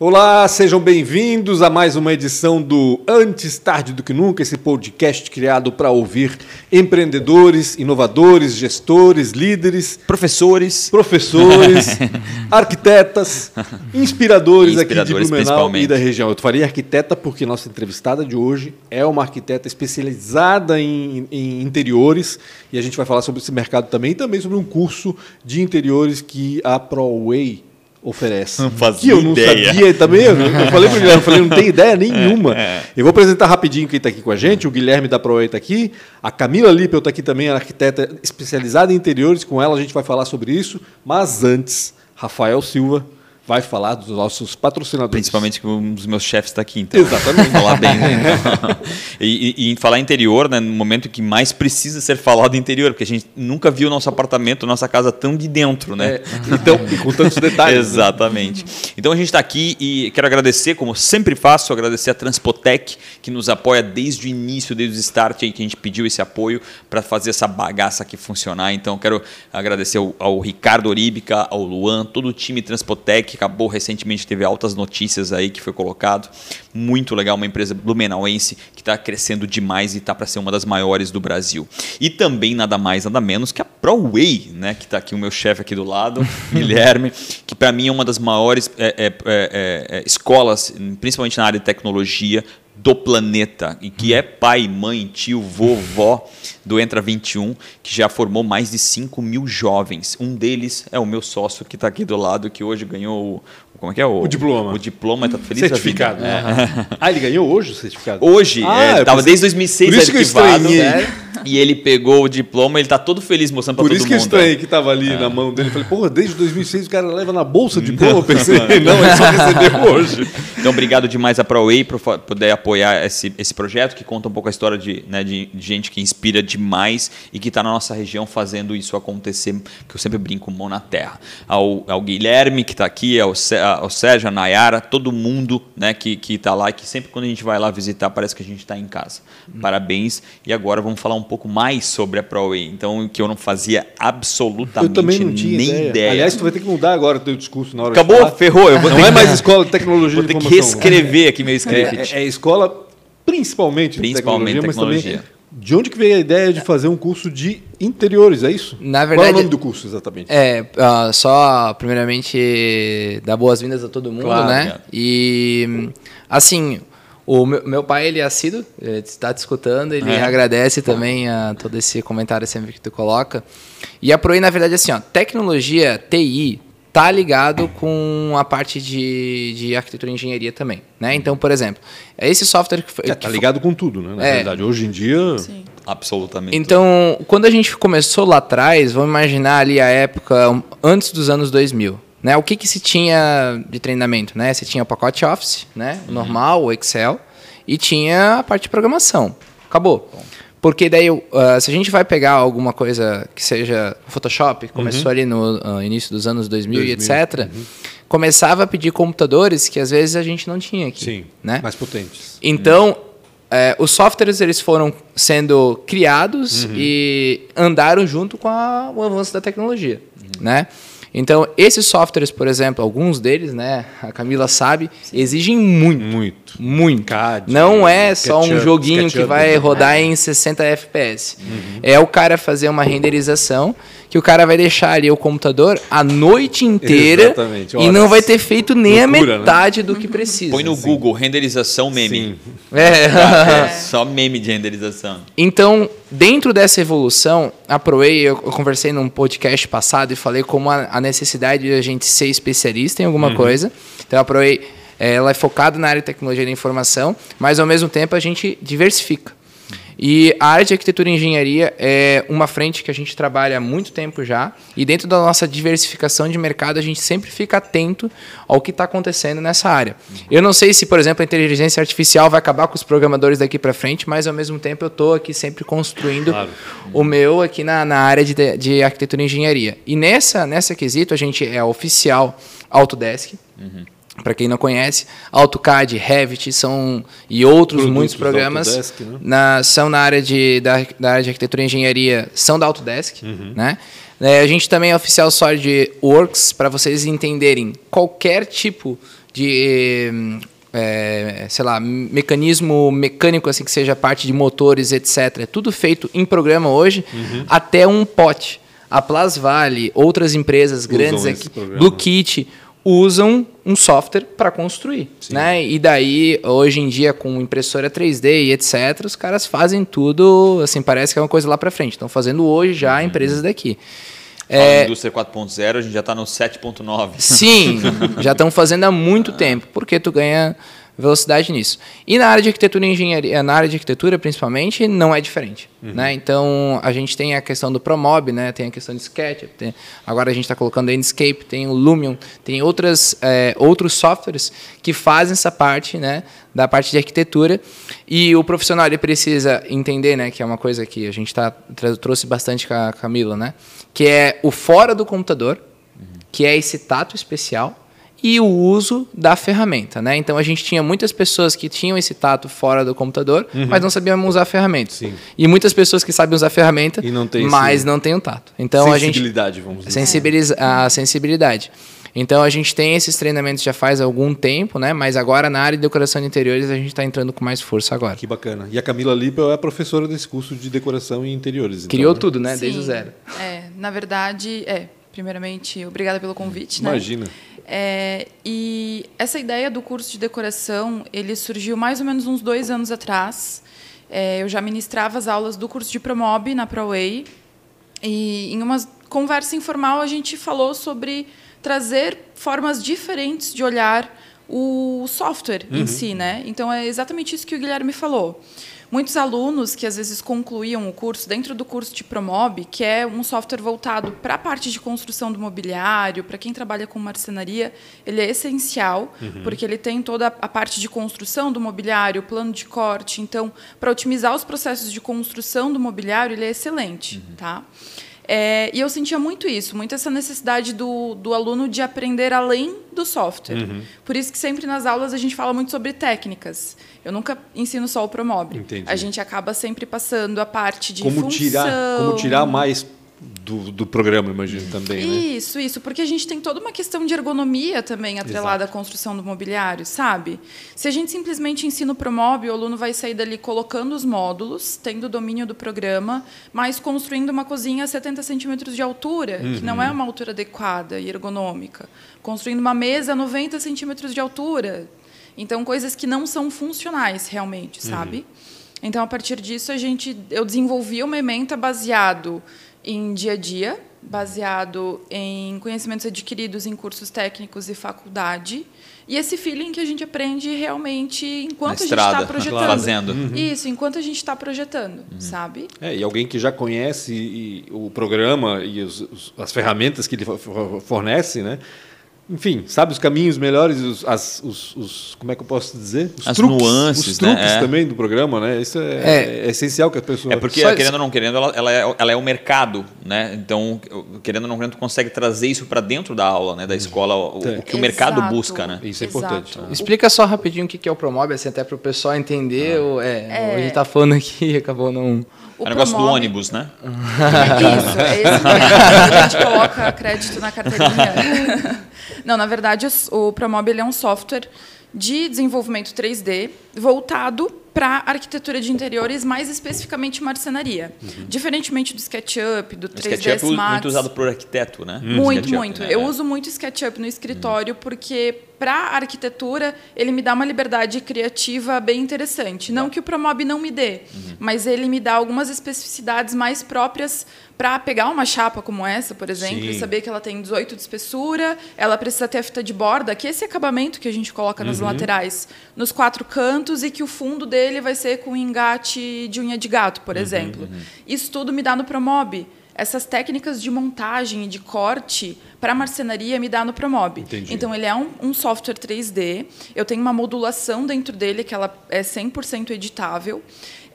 Olá, sejam bem-vindos a mais uma edição do Antes Tarde do que Nunca, esse podcast criado para ouvir empreendedores, inovadores, gestores, líderes, professores, professores, arquitetas, inspiradores, Inspiradores, aqui de Blumenau e da região. Eu faria arquiteta porque nossa entrevistada de hoje é uma arquiteta especializada em, em interiores e a gente vai falar sobre esse mercado também e também sobre um curso de interiores que a ProWay oferece. Não fazia que eu não ideia. sabia também. Eu, eu falei pro Guilherme, eu falei, não tem ideia nenhuma. É. Eu vou apresentar rapidinho quem está aqui com a gente. O Guilherme da ProWay está aqui. A Camila Lippel está aqui também, arquiteta especializada em interiores. Com ela a gente vai falar sobre isso. Mas antes, Rafael Silva vai falar dos nossos patrocinadores. Principalmente que um dos meus chefes está aqui, então. Exatamente. Falar bem. Né? E, e- e falar interior, né, no momento que mais precisa ser falado interior, porque a gente nunca viu nosso apartamento, nossa casa tão de dentro, né? É, então, e com tantos detalhes. né? Exatamente. Então a gente está aqui e quero agradecer, como sempre faço, agradecer a Transpotec, que nos apoia desde o início, desde o start, aí, que a gente pediu esse apoio para fazer essa bagaça aqui funcionar. Então quero agradecer ao, ao Ricardo Oríbica, ao Luan, todo o time Transpotec, acabou recentemente, teve altas notícias aí que foi colocado. Muito legal, uma empresa blumenauense que está crescendo demais e está para ser uma das maiores do Brasil. E também nada mais, nada menos que a ProWay, né, que está aqui o meu chefe aqui do lado, Guilherme, que para mim é uma das maiores é, é, é, é, é, escolas, principalmente na área de tecnologia, do planeta e que é pai, mãe, tio, vovó do Entra 21, que já formou mais de 5 mil jovens. Um deles é o meu sócio que está aqui do lado, que hoje ganhou o. Como é que é? O, O diploma. O diploma, está feliz Certificado. vida. É. né? Ah, ele ganhou hoje o certificado? Hoje, Ah, é, eu tava pensei- desde 2006 Por isso que eu arquivado. estranhei. E ele pegou o diploma, ele tá todo feliz mostrando pra Por todo isso que mundo. estranhei que estava ali na mão dele. Falei, porra, desde 2006 o cara leva na bolsa de diploma. Pensei, não, ele só recebeu hoje. Então, obrigado demais a ProWay por poder apoiar esse, esse projeto, que conta um pouco a história de, né, de, gente que inspira demais e que está na nossa região fazendo isso acontecer, que eu sempre brinco mão na terra. Ao, ao Guilherme, que está aqui, ao, ao Sérgio, a Nayara, todo mundo né, que está lá e que sempre quando a gente vai lá visitar, parece que a gente está em casa. Parabéns. E agora vamos falar um pouco mais sobre a ProWay. Então, que eu não fazia absolutamente Eu também não tinha nem ideia. ideia. Aliás, tu vai ter que mudar agora o teu discurso na hora de Acabou? Ferrou. Eu vou Não ter é mais escola de tecnologia Vou de ter que informação. reescrever aqui meu script. É, é- é escola principalmente, Principalmente de tecnologia, mas tecnologia. também... De onde que veio a ideia de fazer um curso de interiores, é isso? Na Qual é verdade- o nome do curso, exatamente? É, ah, só primeiramente dar boas-vindas a todo mundo, Claro, né? obrigado. E assim, o meu, meu pai ele é assíduo, ele está te escutando, ele É. agradece também a todo esse comentário sempre que tu coloca. E a Proin, na verdade, assim, ó, tecnologia, TI, tá ligado com a parte de, de arquitetura e engenharia também, né? Então, por exemplo, esse software que foi... É, que tá ligado com tudo, né? Na É. verdade, hoje em dia... Sim. Absolutamente. Então, quando a gente começou lá atrás, vamos imaginar ali a época antes dos anos 2000. Né? O que, que se tinha de treinamento? Né? Você tinha o pacote Office, né? o normal, o Excel, e tinha a parte de programação. Acabou. Porque daí, ah, se a gente vai pegar alguma coisa que seja Photoshop, começou ali no ah, início dos anos 2000, e 2000, etc., começava a pedir computadores que às vezes a gente não tinha aqui. Sim, Né? mais potentes. Então, é, os softwares eles foram sendo criados e andaram junto com a- o avanço da tecnologia, né? Então, esses softwares, por exemplo, alguns deles, né, a Camila sabe, exigem muito, Muito. Muito. CAD, Não é só um joguinho que vai né? rodar em 60 FPS. É o cara fazer uma renderização que o cara vai deixar ali o computador a noite inteira e não vai ter feito nem Loucura, a né? metade do que precisa. Põe no Google renderização meme. Sim. É. É, só meme de renderização. Então, dentro dessa evolução, a ProWay, eu, conversei num podcast passado e falei como a, necessidade de a gente ser especialista em alguma coisa. Então, a ProWay, eh, ela é focada na área de tecnologia da informação, mas ao mesmo tempo a gente diversifica. E a área de arquitetura e engenharia é uma frente que a gente trabalha há muito tempo já. E dentro da nossa diversificação de mercado, a gente sempre fica atento ao que está acontecendo nessa área. Eu não sei se, por exemplo, a inteligência artificial vai acabar com os programadores daqui para frente, mas ao mesmo tempo eu estou aqui sempre construindo Claro. o meu aqui na, na área de, de arquitetura e engenharia. E nessa, nessa quesito, a gente é oficial Autodesk. Para quem não conhece, AutoCAD, Revit são e outros Produtos muitos programas Autodesk, né? na- são na área de, da, da área de arquitetura e engenharia, são da Autodesk, Uhum. né? É, a gente também é oficial SolidWorks para vocês entenderem qualquer tipo de é, sei lá, mecanismo mecânico, assim, que seja parte de motores, etc. É tudo feito em programa hoje, uhum. até um pote. A Plasvale, outras empresas usam grandes aqui, Blue Kit, usam um software para construir. Né? E daí, hoje em dia, com impressora 3D e etc., os caras fazem tudo, assim, parece que é uma coisa lá para frente. Estão fazendo hoje já uhum. empresas daqui. É, indústria 4.0, a gente já está no 7.9. Sim, já estão fazendo há muito tempo, porque tu ganha velocidade nisso. E na área de arquitetura e engenharia, na área de arquitetura principalmente, não é diferente. Uhum. Né? Então, a gente tem a questão do Promob, né? tem a questão de SketchUp, tem, agora a gente está colocando Enscape, tem o Lumion, tem outras, é, outros softwares que fazem essa parte né, da parte de arquitetura. E o profissional ele precisa entender, né, que é uma coisa que a gente tá, trouxe bastante com a Camila, né, que é o fora do computador, uhum. que é esse tato especial, e o uso da ferramenta, né? Então a gente tinha muitas pessoas que tinham esse tato fora do computador, uhum. mas não sabiam usar a ferramenta. Sim. E muitas pessoas que sabem usar a ferramenta, não mas esse... não têm o tato. Então a gente sensibilidade, vamos dizer. Sensibiliza a sensibilidade. Então a gente tem esses treinamentos já faz algum tempo, né? Mas agora na área de decoração de interiores a gente está entrando com mais força agora. Que bacana. E a Camila Lippel é professora desse curso de decoração e interiores. Então, Criou então, tudo, né? Sim. Desde o zero. É, na verdade, é. Primeiramente, obrigada pelo convite. Né? Imagina. Né? É, e essa ideia do curso de decoração, ele surgiu mais ou menos uns dois anos atrás. É, eu já ministrava as aulas do curso de Promob na ProWay. E em uma conversa informal a gente falou sobre trazer formas diferentes de olhar o software uhum. em si, né? Então é exatamente isso que o Guilherme falou. Muitos alunos que às vezes concluíam o curso dentro do curso de Promob, que é um software voltado para a parte de construção do mobiliário, para quem trabalha com marcenaria, ele é essencial, uhum. porque ele tem toda a parte de construção do mobiliário, plano de corte. Então, para otimizar os processos de construção do mobiliário, ele é excelente, uhum. tá? É, e eu sentia muito isso, muito essa necessidade do, do aluno de aprender além do software. Uhum. Por isso que sempre nas aulas a gente fala muito sobre técnicas. Eu nunca ensino só o Promob. Entendi. A gente acaba sempre passando a parte de como função. Tirar, como tirar mais do, do programa, imagino também, né? Isso, isso, porque a gente tem toda uma questão de ergonomia também atrelada Exato. à construção do mobiliário, sabe? Se a gente simplesmente ensina o Promob, o aluno vai sair dali colocando os módulos, tendo o domínio do programa, mas construindo uma cozinha a 70 centímetros de altura, uhum. que não é uma altura adequada e ergonômica. Construindo uma mesa a 90 centímetros de altura. Então, coisas que não são funcionais realmente, sabe? Uhum. Então, a partir disso, a gente, eu desenvolvi uma ementa baseado em dia a dia, baseado em conhecimentos adquiridos em cursos técnicos e faculdade. E esse feeling que a gente aprende realmente enquanto estrada, a gente está projetando. Fazendo. Uhum. Isso, enquanto a gente está projetando, uhum. sabe? É, e alguém que já conhece o programa e os, os, as ferramentas que ele fornece, né? Enfim, sabe os caminhos melhores, os, as, os, os, como é que eu posso dizer? Os as truques, nuances, os truques né? também do programa, né? Isso é, é. é essencial que a pessoa. É porque Só querendo ou não querendo, ela, ela, é, ela é o mercado, né? Então, querendo ou não querendo, consegue trazer isso para dentro da aula, né? Da uhum. escola, o, o que o mercado busca, né? Isso é importante. Né? Explica só rapidinho o que é o Promob, assim, até para o pessoal entender. Ah. O, é, é. A gente está falando aqui acabou não. O, é o negócio do ônibus, né? Isso, é esse A gente coloca crédito na carteirinha. Não, na verdade, o Promob é um software de desenvolvimento 3D voltado para arquitetura de interiores, mais especificamente marcenaria. Uhum. Diferentemente do SketchUp, do 3ds SketchUp Max. muito usado por arquiteto, né? Muito, SketchUp, muito. Né? Eu uso muito SketchUp no escritório uhum. porque para arquitetura ele me dá uma liberdade criativa bem interessante. Não que o Promob não me dê, uhum. mas ele me dá algumas especificidades mais próprias para pegar uma chapa como essa, por exemplo, Sim. e saber que ela tem 18 de espessura, ela precisa ter a fita de borda, que é esse acabamento que a gente coloca nas uhum. laterais, nos quatro cantos e que o fundo dele vai ser com engate de unha de gato, por uhum, exemplo. Uhum. Isso tudo me dá no Promob. Essas técnicas de montagem e de corte para marcenaria me dá no Promob. Entendi. Então, ele é um, um, software 3D. Eu tenho uma modulação dentro dele que ela é 100% editável.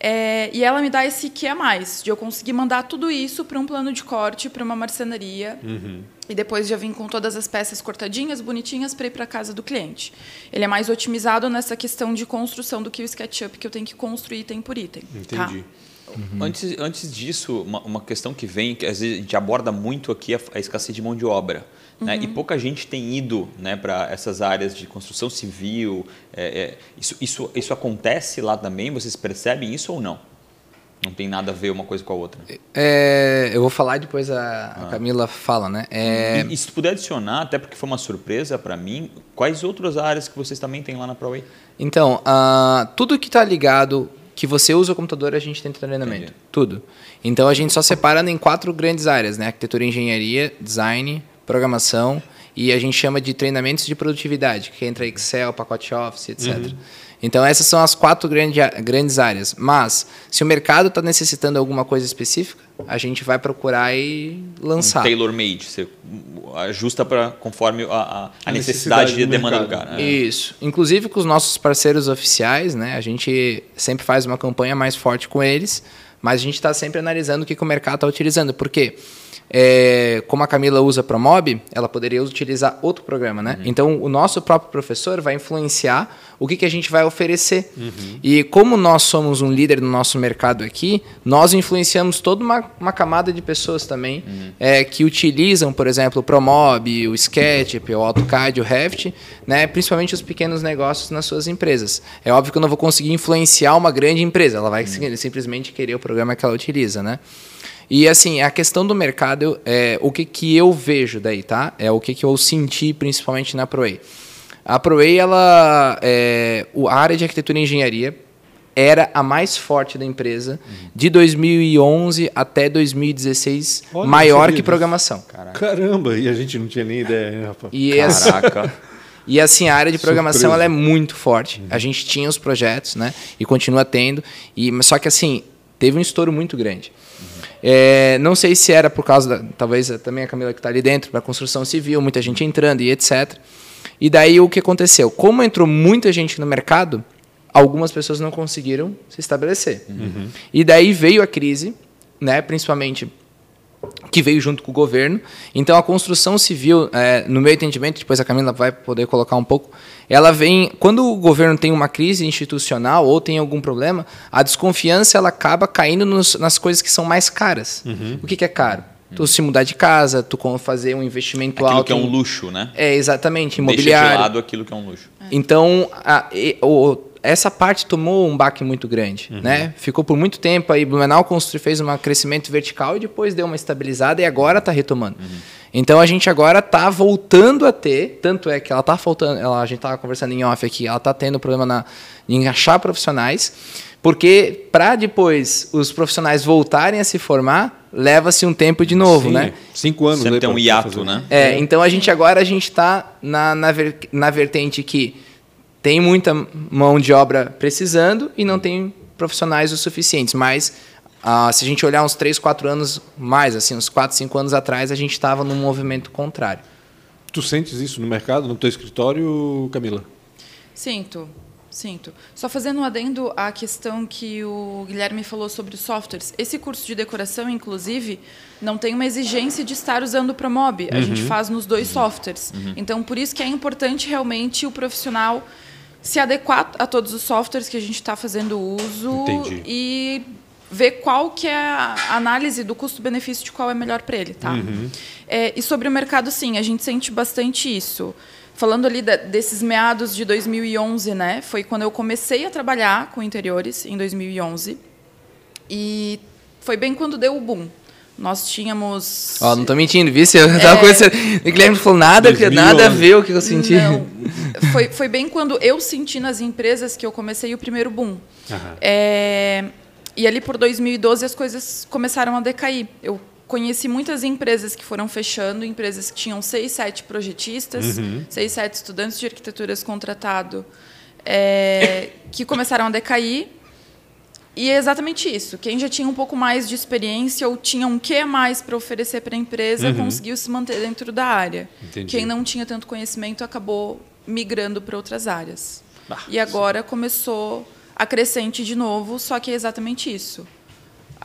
É, e ela me dá esse que a mais, de eu conseguir mandar tudo isso para um plano de corte, para uma marcenaria. Uhum. E depois já vim com todas as peças cortadinhas, bonitinhas, para ir para casa do cliente. Ele é mais otimizado nessa questão de construção do que o SketchUp, que eu tenho que construir item por item. Tá? Entendi. Tá? Uhum. Antes, antes disso, uma, uma, questão que vem, que às vezes a gente aborda muito aqui, é a, a escassez de mão de obra. Uhum. Né? E uhum. pouca gente tem ido né, para essas áreas de construção civil. É, é, isso, isso, isso acontece lá também? Vocês percebem isso ou não? Não tem nada a ver uma coisa com a outra. É, eu vou falar depois a, ah. Camila fala, né? É... E, e, se puder adicionar, até porque foi uma surpresa para mim, quais outras áreas que vocês também têm lá na ProWay? Então, uh, tudo que está ligado que você usa o computador, a gente tem treinamento. Entendi. Tudo. Então a gente só separa em quatro grandes áreas, né? Arquitetura, engenharia, design, programação e a gente chama de treinamentos de produtividade, que entra Excel, pacote Office, etc. Uhum. Então essas são as quatro grande, grandes áreas. Mas se o mercado está necessitando alguma coisa específica, a gente vai procurar e lançar. Um tailor-made, você ajusta para conforme a, a, a necessidade, e demanda do cara. Né? Isso. Inclusive com os nossos parceiros oficiais, né? A gente sempre faz uma campanha mais forte com eles, mas a gente está sempre analisando o que, que o mercado está utilizando. Por quê? Porque é, como a Camila usa Promob, ela poderia utilizar outro programa, né? Uhum. Então, o nosso próprio professor vai influenciar o que, que a gente vai oferecer. Uhum. E como nós somos um líder no nosso mercado aqui, nós influenciamos toda uma, uma camada de pessoas também uhum. é, que utilizam, por exemplo, o Promob, o SketchUp, o AutoCAD, o Revit, né? principalmente os pequenos negócios nas suas empresas. É óbvio que eu não vou conseguir influenciar uma grande empresa, ela vai uhum. simplesmente querer o programa que ela utiliza, né? E assim, a questão do mercado, é, o que, que eu vejo daí, tá? É o que, que eu senti principalmente na ProWay. A ProWay, ela, é, a área de arquitetura e engenharia era a mais forte da empresa uhum. de 2011 até 2016, Olha, maior que programação. Caraca. Caramba, e a gente não tinha nem ideia, rapaz. E Caraca. E assim, a área de programação ela é muito forte. Uhum. A gente tinha os projetos, né? E continua tendo. E, só que assim, teve um estouro muito grande. É, não sei se era por causa, da, talvez também a Camila que está ali dentro, para construção civil, muita gente entrando e etc. E daí o que aconteceu? Como entrou muita gente no mercado, algumas pessoas não conseguiram se estabelecer. Uhum. E daí veio a crise, né, principalmente que veio junto com o governo. Então, a construção civil, é, no meu entendimento, depois a Camila vai poder colocar um pouco, ela vem quando o governo tem uma crise institucional ou tem algum problema, a desconfiança ela acaba caindo nos, nas coisas que são mais caras. Uhum. O que, que é caro? Tu se mudar de casa, tu fazer um investimento aquilo alto. que é um luxo, né? É, exatamente, imobiliário. Deixa de lado aquilo que é um luxo. Então, a, e, o, essa parte tomou um baque muito grande, uhum. né? Ficou por muito tempo aí, Blumenau constru, fez um crescimento vertical e depois deu uma estabilizada e agora está retomando. Uhum. Então a gente agora está voltando a ter, tanto é que ela está faltando, ela, a gente estava conversando em off aqui, ela está tendo problema na, em achar profissionais, porque para depois os profissionais voltarem a se formar, leva-se um tempo de novo, Sim, né? Cinco anos. Sempre tem um hiato, né? É, então a gente agora a gente está na, na, ver, na vertente que tem muita mão de obra precisando e não tem profissionais o suficientes. Mas uh, se a gente olhar uns 3, 4 anos mais, assim, uns 4, 5 anos atrás, a gente estava num movimento contrário. Tu sentes isso no mercado, no teu escritório, Camila? Sinto. Sinto. Só fazendo um adendo à questão que o Guilherme falou sobre os softwares. Esse curso de decoração, inclusive, não tem uma exigência de estar usando o Promob. A uhum. gente faz nos dois softwares. Uhum. Então, por isso que é importante realmente o profissional se adequar a todos os softwares que a gente está fazendo uso Entendi. e ver qual que é a análise do custo-benefício de qual é melhor para ele, tá? Uhum. É, e sobre o mercado, sim, a gente sente bastante isso. Falando ali de, desses meados de 2011, né? Foi quando eu comecei a trabalhar com interiores em 2011 e foi bem quando deu o boom. Nós tínhamos. Ó, oh, não tô mentindo, viu? Eu é... tava conversando. O Guilherme falou nada, 2011. nada a ver o que eu senti. Não. Foi, foi bem quando eu senti nas empresas que eu comecei o primeiro boom. É... E ali por 2012 as coisas começaram a decair. Eu conheci muitas empresas que foram fechando, empresas que tinham seis, sete projetistas, uhum. seis, sete estudantes de arquiteturas contratado, é... que começaram a decair e é exatamente isso. Quem já tinha um pouco mais de experiência ou tinha um que mais para oferecer para a empresa uhum. conseguiu se manter dentro da área. Entendi. Quem não tinha tanto conhecimento acabou migrando para outras áreas. Ah, e agora sim. começou a crescente de novo, só que é exatamente isso.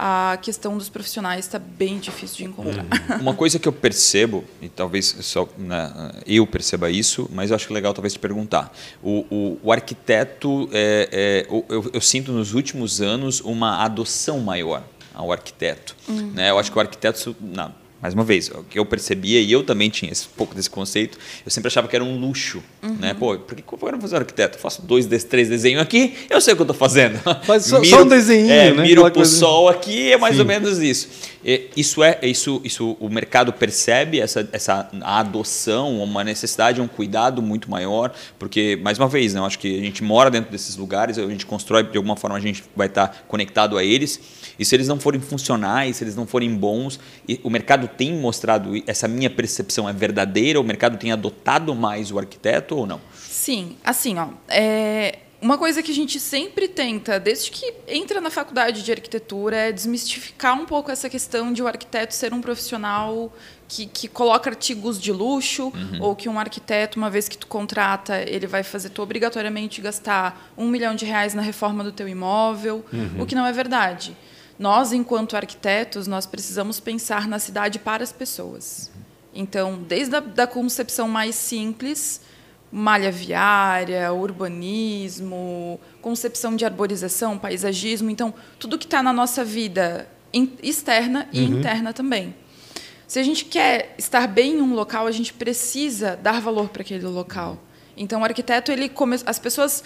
A questão dos profissionais está bem difícil de encontrar. Uma coisa que eu percebo, e talvez só né, eu perceba isso, mas eu acho legal talvez te perguntar. O, o, o arquiteto, é, é, eu, eu, sinto nos últimos anos uma adoção maior ao arquiteto. Uhum. Né? Eu acho que o arquiteto, não, mais uma vez, o que eu percebia, e eu também tinha esse, pouco desse conceito, eu sempre achava que era um luxo. Uhum. Né? Pô, por que eu quero fazer um arquiteto? Eu faço dois, três desenhos aqui, eu sei o que eu estou fazendo. Faz só, miro, só um desenho, é, né? Miro para o sol aqui, é mais Sim. ou menos isso. E, isso é, isso, isso, o mercado percebe essa, essa adoção, uma necessidade, um cuidado muito maior, porque, mais uma vez, né, eu acho que a gente mora dentro desses lugares, a gente constrói, de alguma forma a gente vai estar conectado a eles, e se eles não forem funcionais, se eles não forem bons, o mercado tem mostrado, essa minha percepção é verdadeira, o mercado tem adotado mais o arquiteto ou não? Sim, assim, ó, é, uma coisa que a gente sempre tenta, desde que entra na faculdade de arquitetura, é desmistificar um pouco essa questão de o arquiteto ser um profissional que, que coloca artigos de luxo, uhum. ou que um arquiteto, uma vez que tu contrata, ele vai fazer tu obrigatoriamente gastar um milhão de reais na reforma do teu imóvel, uhum. o que não é verdade. Nós, enquanto arquitetos, nós precisamos pensar na cidade para as pessoas. Então, desde a da concepção mais simples, malha viária, urbanismo, concepção de arborização, paisagismo, então tudo que está na nossa vida externa e uhum. interna também. Se a gente quer estar bem em um local, a gente precisa dar valor para aquele local. Então, o arquiteto, ele come... as pessoas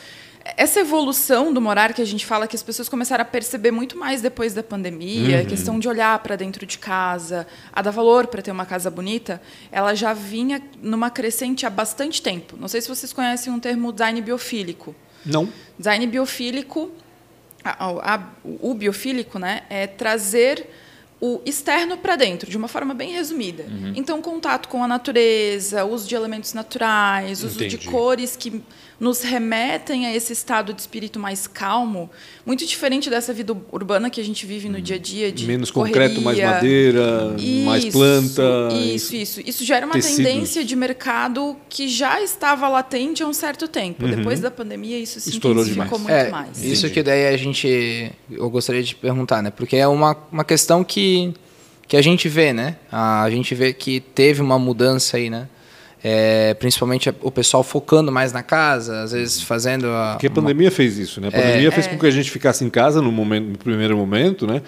essa evolução do morar que a gente fala que as pessoas começaram a perceber muito mais depois da pandemia, uhum. a questão de olhar para dentro de casa, a dar valor para ter uma casa bonita, ela já vinha numa crescente há bastante tempo. Não sei se vocês conhecem um termo design biofílico. Não. Design biofílico, a, a, o biofílico, né, é trazer o externo para dentro, de uma forma bem resumida. Uhum. Então, contato com a natureza, uso de elementos naturais, uso Entendi. de cores que nos remetem a esse estado de espírito mais calmo, muito diferente dessa vida urbana que a gente vive no dia a dia de menos correria. concreto, mais madeira, isso, mais planta. Isso, isso. Isso já era uma tecidos. tendência de mercado que já estava latente há um certo tempo. Uhum. Depois da pandemia, isso se Estourou intensificou demais. muito é, mais. Isso que daí a gente, eu gostaria de perguntar, né? Porque é uma, uma questão que que a gente vê, né? A gente vê que teve uma mudança aí, né? É, principalmente o pessoal focando mais na casa, às vezes fazendo a. Porque a pandemia uma... fez isso, né? A pandemia é, fez com que a gente ficasse em casa no, momento, no primeiro momento, né?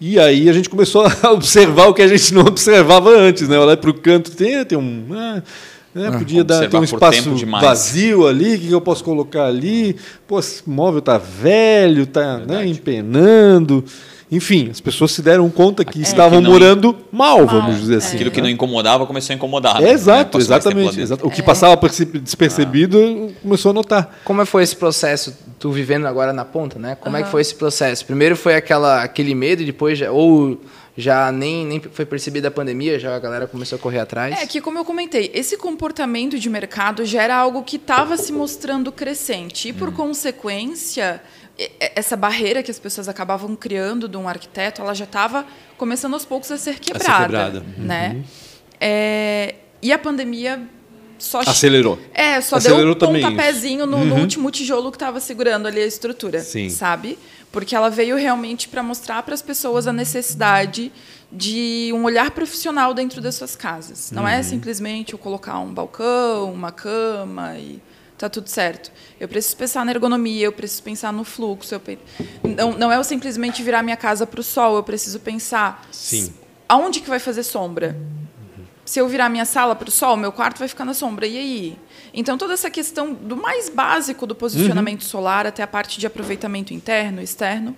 E aí a gente começou a observar o que a gente não observava antes, né? Olhar para o canto, tem, tem um. Ah, né? Podia dar, ter um espaço vazio ali, o que eu posso colocar ali? Pô, esse móvel tá velho, tá né, empenando. Enfim, as pessoas se deram conta que é, estavam que morando mal, vamos dizer assim. Aquilo que não incomodava começou a incomodar. É, exato, né? exatamente. Exato. O que é. passava despercebido ah. começou a notar. Como foi esse processo, tu vivendo agora na ponta, né? Como uhum. é que foi esse processo? Primeiro foi aquela, aquele medo, depois já, ou já nem, nem foi percebida a pandemia, já a galera começou a correr atrás? É que, como eu comentei, esse comportamento de mercado já era algo que estava se mostrando crescente. E, por hum. consequência, essa barreira que as pessoas acabavam criando de um arquiteto, ela já estava começando aos poucos a ser quebrada. A ser quebrada. Né? Uhum. É, e a pandemia só acelerou. É, só acelerou deu um pontapézinho no, uhum. no, último tijolo que estava segurando ali a estrutura, Sim. sabe? Porque ela veio realmente para mostrar para as pessoas a necessidade de um olhar profissional dentro das suas casas. Não é uhum. é simplesmente eu colocar um balcão, uma cama e tá tudo certo. Eu preciso pensar na ergonomia, eu preciso pensar no fluxo. Eu pe... não, não é eu simplesmente virar minha casa para o sol, eu preciso pensar Sim. aonde que vai fazer sombra. Se eu virar minha sala para o sol, meu quarto vai ficar na sombra. E aí? Então, toda essa questão do mais básico do posicionamento uhum. solar até a parte de aproveitamento interno, externo,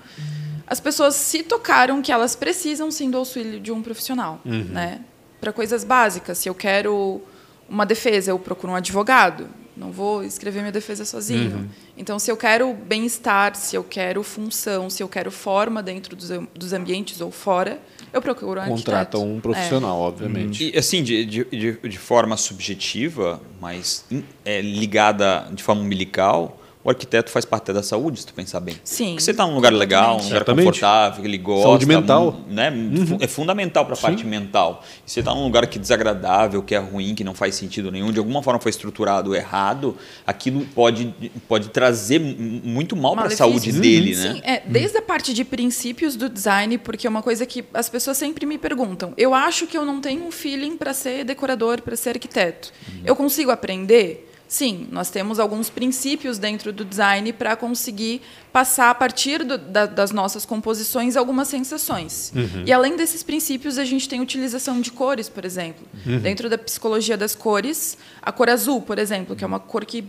as pessoas se tocaram que elas precisam sim do auxílio de um profissional, uhum. né? Para coisas básicas. Se eu quero uma defesa, eu procuro um advogado. Não vou escrever minha defesa sozinho. Uhum. Então, se eu quero bem-estar, se eu quero função, se eu quero forma dentro dos, dos ambientes ou fora, eu procuro um Contrata arquiteto. um profissional, é. obviamente. E, assim, de, de, de forma subjetiva, mas é, ligada de forma umbilical, o arquiteto faz parte da saúde, se tu pensar bem. Sim. Porque você está num lugar legal, um lugar Certamente. confortável, que ele gosta. Saúde mental. né? É fundamental para a parte mental. E você está num lugar que é desagradável, que é ruim, que não faz sentido nenhum, de alguma forma foi estruturado errado, aquilo pode, pode trazer muito mal para a saúde dele, né? Sim, é, desde a parte de princípios do design, porque é uma coisa que as pessoas sempre me perguntam. Eu acho que eu não tenho um feeling para ser decorador, para ser arquiteto. Eu consigo aprender? Sim, nós temos alguns princípios dentro do design para conseguir passar a partir do- da- das nossas composições algumas sensações. E além desses princípios, a gente tem utilização de cores, por exemplo. Dentro da psicologia das cores, a cor azul, por exemplo, que é uma cor que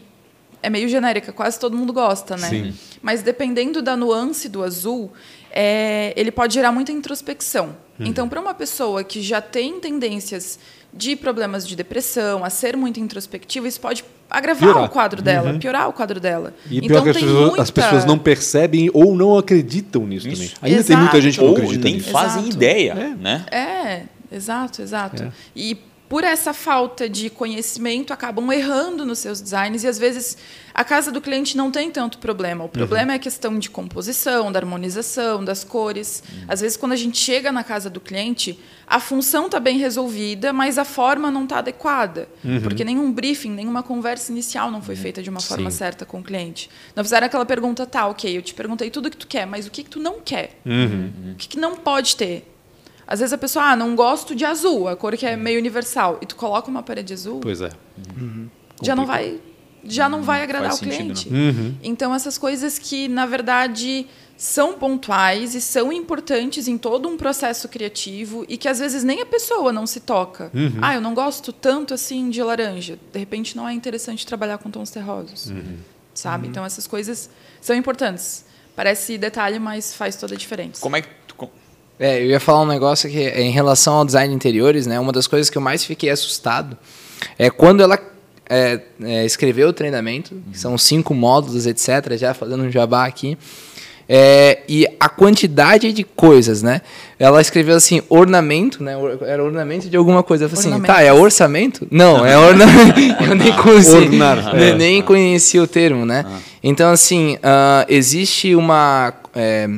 é meio genérica, quase todo mundo gosta, né? Sim. Mas dependendo da nuance do azul, é, ele pode gerar muita introspecção. Uhum. Então, para uma pessoa que já tem tendências de problemas de depressão, a ser muito introspectiva, isso pode agravar Piorar. o quadro dela, piorar o quadro dela. E pior então, que as tem pessoas, muita... as pessoas não percebem ou não acreditam nisso Isso. também. Ainda tem muita Exato. gente que não Ou acredita nem nisso. fazem Exato. ideia, É. né? É, exato, exato. É. E por essa falta de conhecimento, acabam errando nos seus designs e às vezes a casa do cliente não tem tanto problema. O problema é a questão de composição, da harmonização, das cores. Às vezes, quando a gente chega na casa do cliente, a função está bem resolvida, mas a forma não está adequada. Porque nenhum briefing, nenhuma conversa inicial não foi feita de uma forma Sim. certa com o cliente. Não fizeram aquela pergunta, tá, ok, eu te perguntei tudo que tu quer, mas o que, que tu não quer? O que, que não pode ter? Às vezes a pessoa, ah, não gosto de azul, a cor que é meio universal, e tu coloca uma parede azul, Pois é. já não vai, já não vai agradar faz o sentido, cliente. Uhum. Então essas coisas que na verdade são pontuais e são importantes em todo um processo criativo e que às vezes nem a pessoa não se toca. Uhum. Ah, eu não gosto tanto assim de laranja. De repente não é interessante trabalhar com tons terrosos, Uhum. sabe? Então essas coisas são importantes. Parece detalhe, mas faz toda a diferença. Como é que É, eu ia falar um negócio que é em relação ao design de interiores, né? Uma das coisas que eu mais fiquei assustado é quando ela é, é, escreveu o treinamento, que são cinco módulos, etc. Já fazendo um jabá aqui. É, e a quantidade de coisas, né? Ela escreveu assim, ornamento, né? Or- Era ornamento de alguma coisa. Eu falei assim, tá, é orçamento? Não, é ornamento. eu nem conheci, Ornar, nem, é. nem conhecia o termo, né? Então, assim, ah, existe uma... é,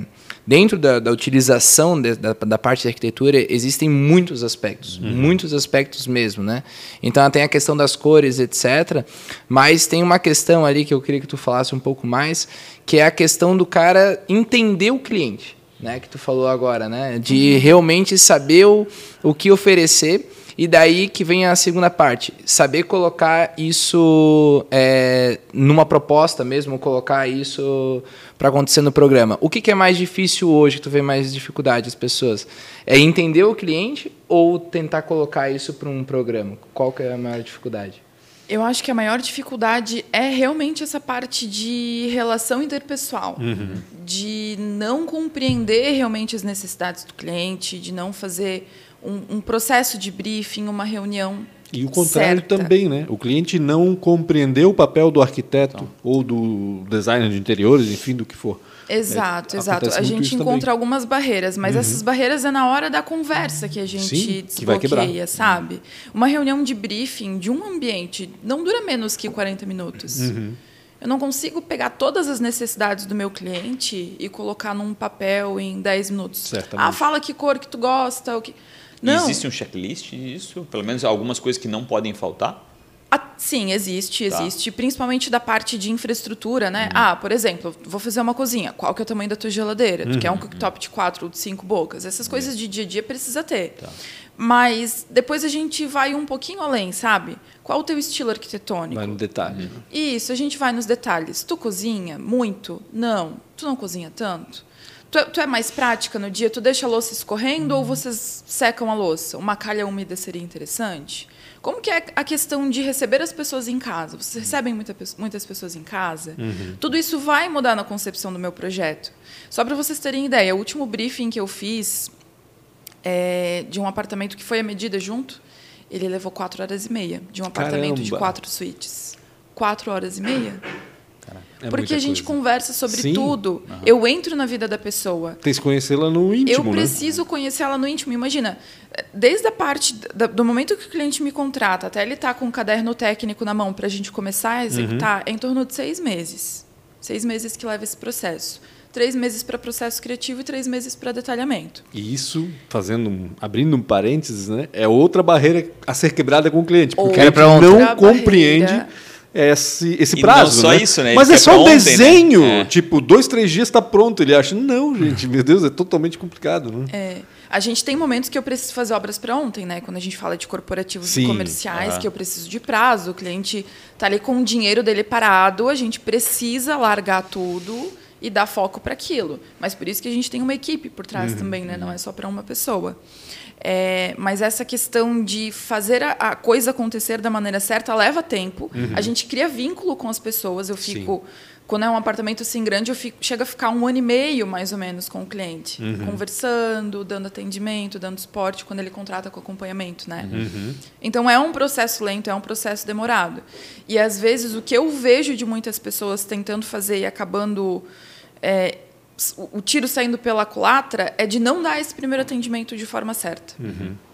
dentro da, da utilização de- da, da parte de arquitetura, existem muitos aspectos, muitos aspectos mesmo, né? Então, tem a questão das cores, etc. Mas tem uma questão ali que eu queria que tu falasse um pouco mais, que é a questão do cara entender o cliente, né? Que tu falou agora, né? De realmente saber o, o que oferecer e daí que vem a segunda parte, saber colocar isso é, numa proposta mesmo, colocar isso para acontecer no programa. O que, que é mais difícil hoje, que tu vê mais dificuldade as pessoas? É entender o cliente ou tentar colocar isso para um programa? Qual que é a maior dificuldade? Eu acho que a maior dificuldade é realmente essa parte de relação interpessoal, de não compreender realmente as necessidades do cliente, de não fazer um, um processo de briefing, uma reunião. E o contrário certa. também, né? O cliente não compreendeu o papel do arquiteto ou do designer de interiores, enfim, do que for. Exato, É, exato. A gente encontra também. Uhum. algumas barreiras, mas essas barreiras é na hora da conversa que a gente Sim, que desbloqueia, sabe? Uma reunião de briefing de um ambiente não dura menos que 40 minutos. Uhum. Eu não consigo pegar todas as necessidades do meu cliente e colocar num papel em 10 minutos. Certamente. Ah, fala que cor que tu gosta, o que Não. existe um checklist disso? Pelo menos algumas coisas que não podem faltar? Ah, sim, existe, Tá. existe. Principalmente da parte de infraestrutura, né? Ah, por exemplo, vou fazer uma cozinha. Qual que é o tamanho da tua geladeira? Tu quer um cooktop de quatro ou de cinco bocas? Essas coisas de dia a dia precisa ter. Mas depois a gente vai um pouquinho além, sabe? Qual o teu estilo arquitetônico? Vai no detalhe. né? Isso, a gente vai nos detalhes. Tu cozinha muito? Não. Tu não cozinha tanto? Tu é, tu é mais prática no dia? Tu deixa a louça escorrendo ou vocês secam a louça? Uma calha úmida seria interessante? Como que é a questão de receber as pessoas em casa? Vocês recebem muita, muitas pessoas em casa? Tudo isso vai mudar na concepção do meu projeto. Só para vocês terem ideia, o último briefing que eu fiz é, de um apartamento que foi a medida junto, ele levou quatro horas e meia. De um apartamento de Caramba! quatro suítes. Quatro horas e meia? É Porque a gente coisa. conversa sobre Sim. tudo. Eu entro na vida da pessoa. Tem que conhecê-la no íntimo, Eu né? preciso conhecer ela no íntimo. Imagina, desde a parte da- do momento que o cliente me contrata até ele estar com um caderno técnico na mão para a gente começar a executar, Uhum. é em torno de seis meses. Seis meses que leva esse processo. Três meses para processo criativo e três meses para detalhamento. E isso, fazendo abrindo um parênteses, né, é outra barreira a ser quebrada com o cliente. Porque Outra o cliente não barreira. Compreende esse, esse E prazo. não só né? isso, né? Ele Mas é quer só um ontem, né? desenho. É. Tipo, dois, três dias está pronto. Ele acha, não, gente, meu Deus, é totalmente complicado. Né? É, a gente tem momentos que eu preciso fazer obras para ontem, né? Quando a gente fala de corporativos Sim. e comerciais, que eu preciso de prazo, o cliente tá ali com o dinheiro dele parado, a gente precisa largar tudo e dar foco para aquilo. Mas por isso que a gente tem uma equipe por trás também, né? Não é só para uma pessoa. É, mas essa questão de fazer a, a coisa acontecer da maneira certa leva tempo. A gente cria vínculo com as pessoas. Eu fico quando é um apartamento assim grande, eu fico, chego a ficar um ano e meio, mais ou menos, com o cliente. Conversando, dando atendimento, dando suporte, quando ele contrata com acompanhamento, né? Então, é um processo lento, é um processo demorado. E, às vezes, o que eu vejo de muitas pessoas tentando fazer e acabando... é, o tiro saindo pela culatra é de não dar esse primeiro atendimento de forma certa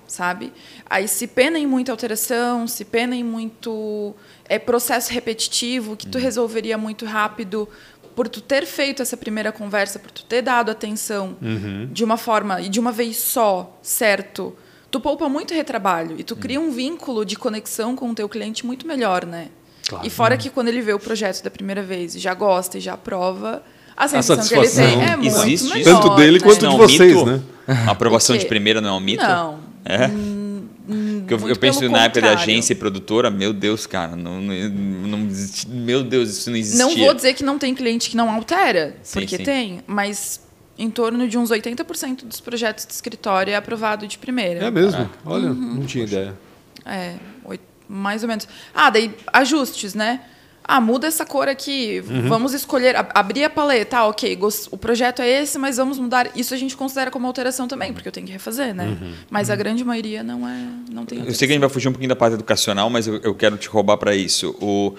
sabe? Aí se pena em muita alteração, se pena em muito é, processo repetitivo que tu resolveria muito rápido por tu ter feito essa primeira conversa, por tu ter dado atenção de uma forma e de uma vez só, certo? Tu poupa muito retrabalho e tu cria um vínculo de conexão com o teu cliente muito melhor, né? Claro. E fora que quando ele vê o projeto da primeira vez e já gosta e já aprova, a A sensação que ele satisfação. tem é muito Existe melhor, Tanto dele né? quanto Não de é um vocês, mito? né? A aprovação de primeira não é um mito? Não. É? Porque eu, eu penso na época de agência e produtora, meu Deus, cara, não, não, meu Deus, isso não existia. Não vou dizer que não tem cliente que não altera, Sim, porque sim. tem, mas em torno de uns 80% dos projetos de escritório é aprovado de primeira. É mesmo? Olha, Uhum. não tinha ideia. É, mais ou menos. Ah, daí ajustes, né? Ah, muda essa cor aqui, Uhum. vamos escolher, ab- abrir a paleta, ah, ok, o projeto é esse, mas vamos mudar. Isso a gente considera como alteração também, porque eu tenho que refazer, né? Uhum. Mas a grande maioria não é, não tem Eu sei que a gente vai fugir um pouquinho da parte educacional, mas eu, eu quero te roubar para isso. O,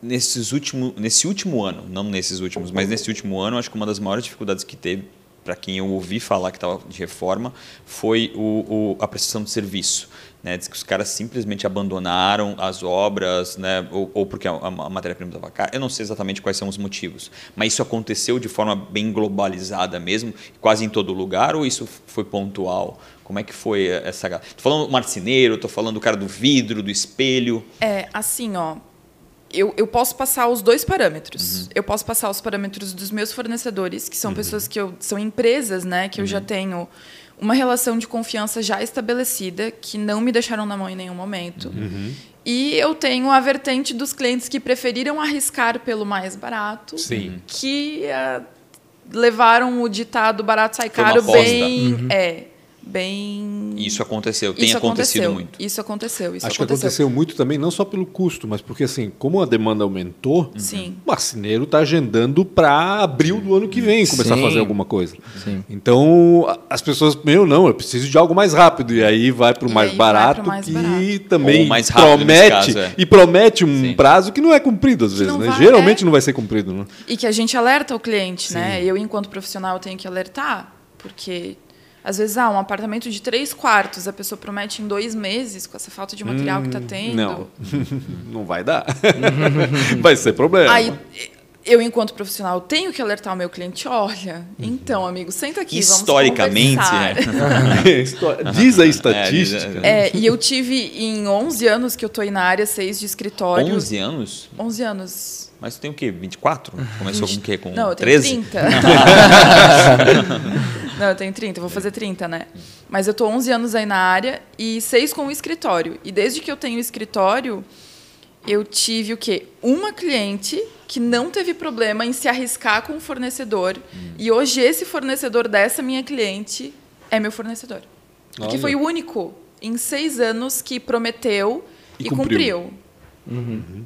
nesses último, nesse último ano, não nesses últimos, mas nesse último ano, acho que uma das maiores dificuldades que teve, para quem eu ouvi falar que estava de reforma, foi o, o- a prestação de serviço. Né? Diz que os caras simplesmente abandonaram as obras, né? ou, ou porque a, a matéria-prima estava cara. Eu não sei exatamente quais são os motivos, mas isso aconteceu de forma bem globalizada mesmo, quase em todo lugar, ou isso foi pontual? Como é que foi essa... Estou falando do marceneiro, estou falando do cara do vidro, do espelho. É, assim, ó. Eu, eu posso passar os dois parâmetros. Eu posso passar os parâmetros dos meus fornecedores, que são pessoas que eu. são empresas, né? Que eu já tenho uma relação de confiança já estabelecida, que não me deixaram na mão em nenhum momento. E eu tenho a vertente dos clientes que preferiram arriscar pelo mais barato, Sim. que ah, levaram o ditado barato sai caro bem. É, bem. E isso aconteceu, tem Isso acontecido aconteceu. muito. Isso aconteceu. Isso Acho que aconteceu muito também, não só pelo custo, mas porque assim, como a demanda aumentou, Sim. o marceneiro está agendando para abril do ano que vem começar Sim. a fazer alguma coisa. Sim. Então, as pessoas, meu, não, eu preciso de algo mais rápido. E aí vai para o E mais barato, pro mais que barato. também promete caso, é. e promete um Sim. prazo que não é cumprido às vezes, não né? vai- Geralmente é. não vai ser cumprido, né? E que a gente alerta o cliente, né? Eu, enquanto profissional, tenho que alertar, porque às vezes, ah, um apartamento de três quartos, a pessoa promete em dois meses, com essa falta de material que está tendo. Não, não vai dar. vai ser problema. Aí, eu, enquanto profissional, tenho que alertar o meu cliente: olha, então, amigo, senta aqui, Historicamente, vamos conversar. História- Diz a estatística. diz- É, e eu tive em 11 anos que eu tô aí na área 6 de escritório. 11 anos? 11 anos. Mas tu tem o quê? 24? Começou com o quê? Com Não, eu tenho 13? 30. Não, eu tenho 30, vou fazer 30, né? Mas eu tô 11 anos aí na área e seis com o escritório. E desde que eu tenho escritório, eu tive o quê? Uma cliente que não teve problema em se arriscar com o fornecedor. E hoje esse fornecedor dessa minha cliente é meu fornecedor. Porque Olha. foi o único em seis anos que prometeu E e, cumpriu. cumpriu.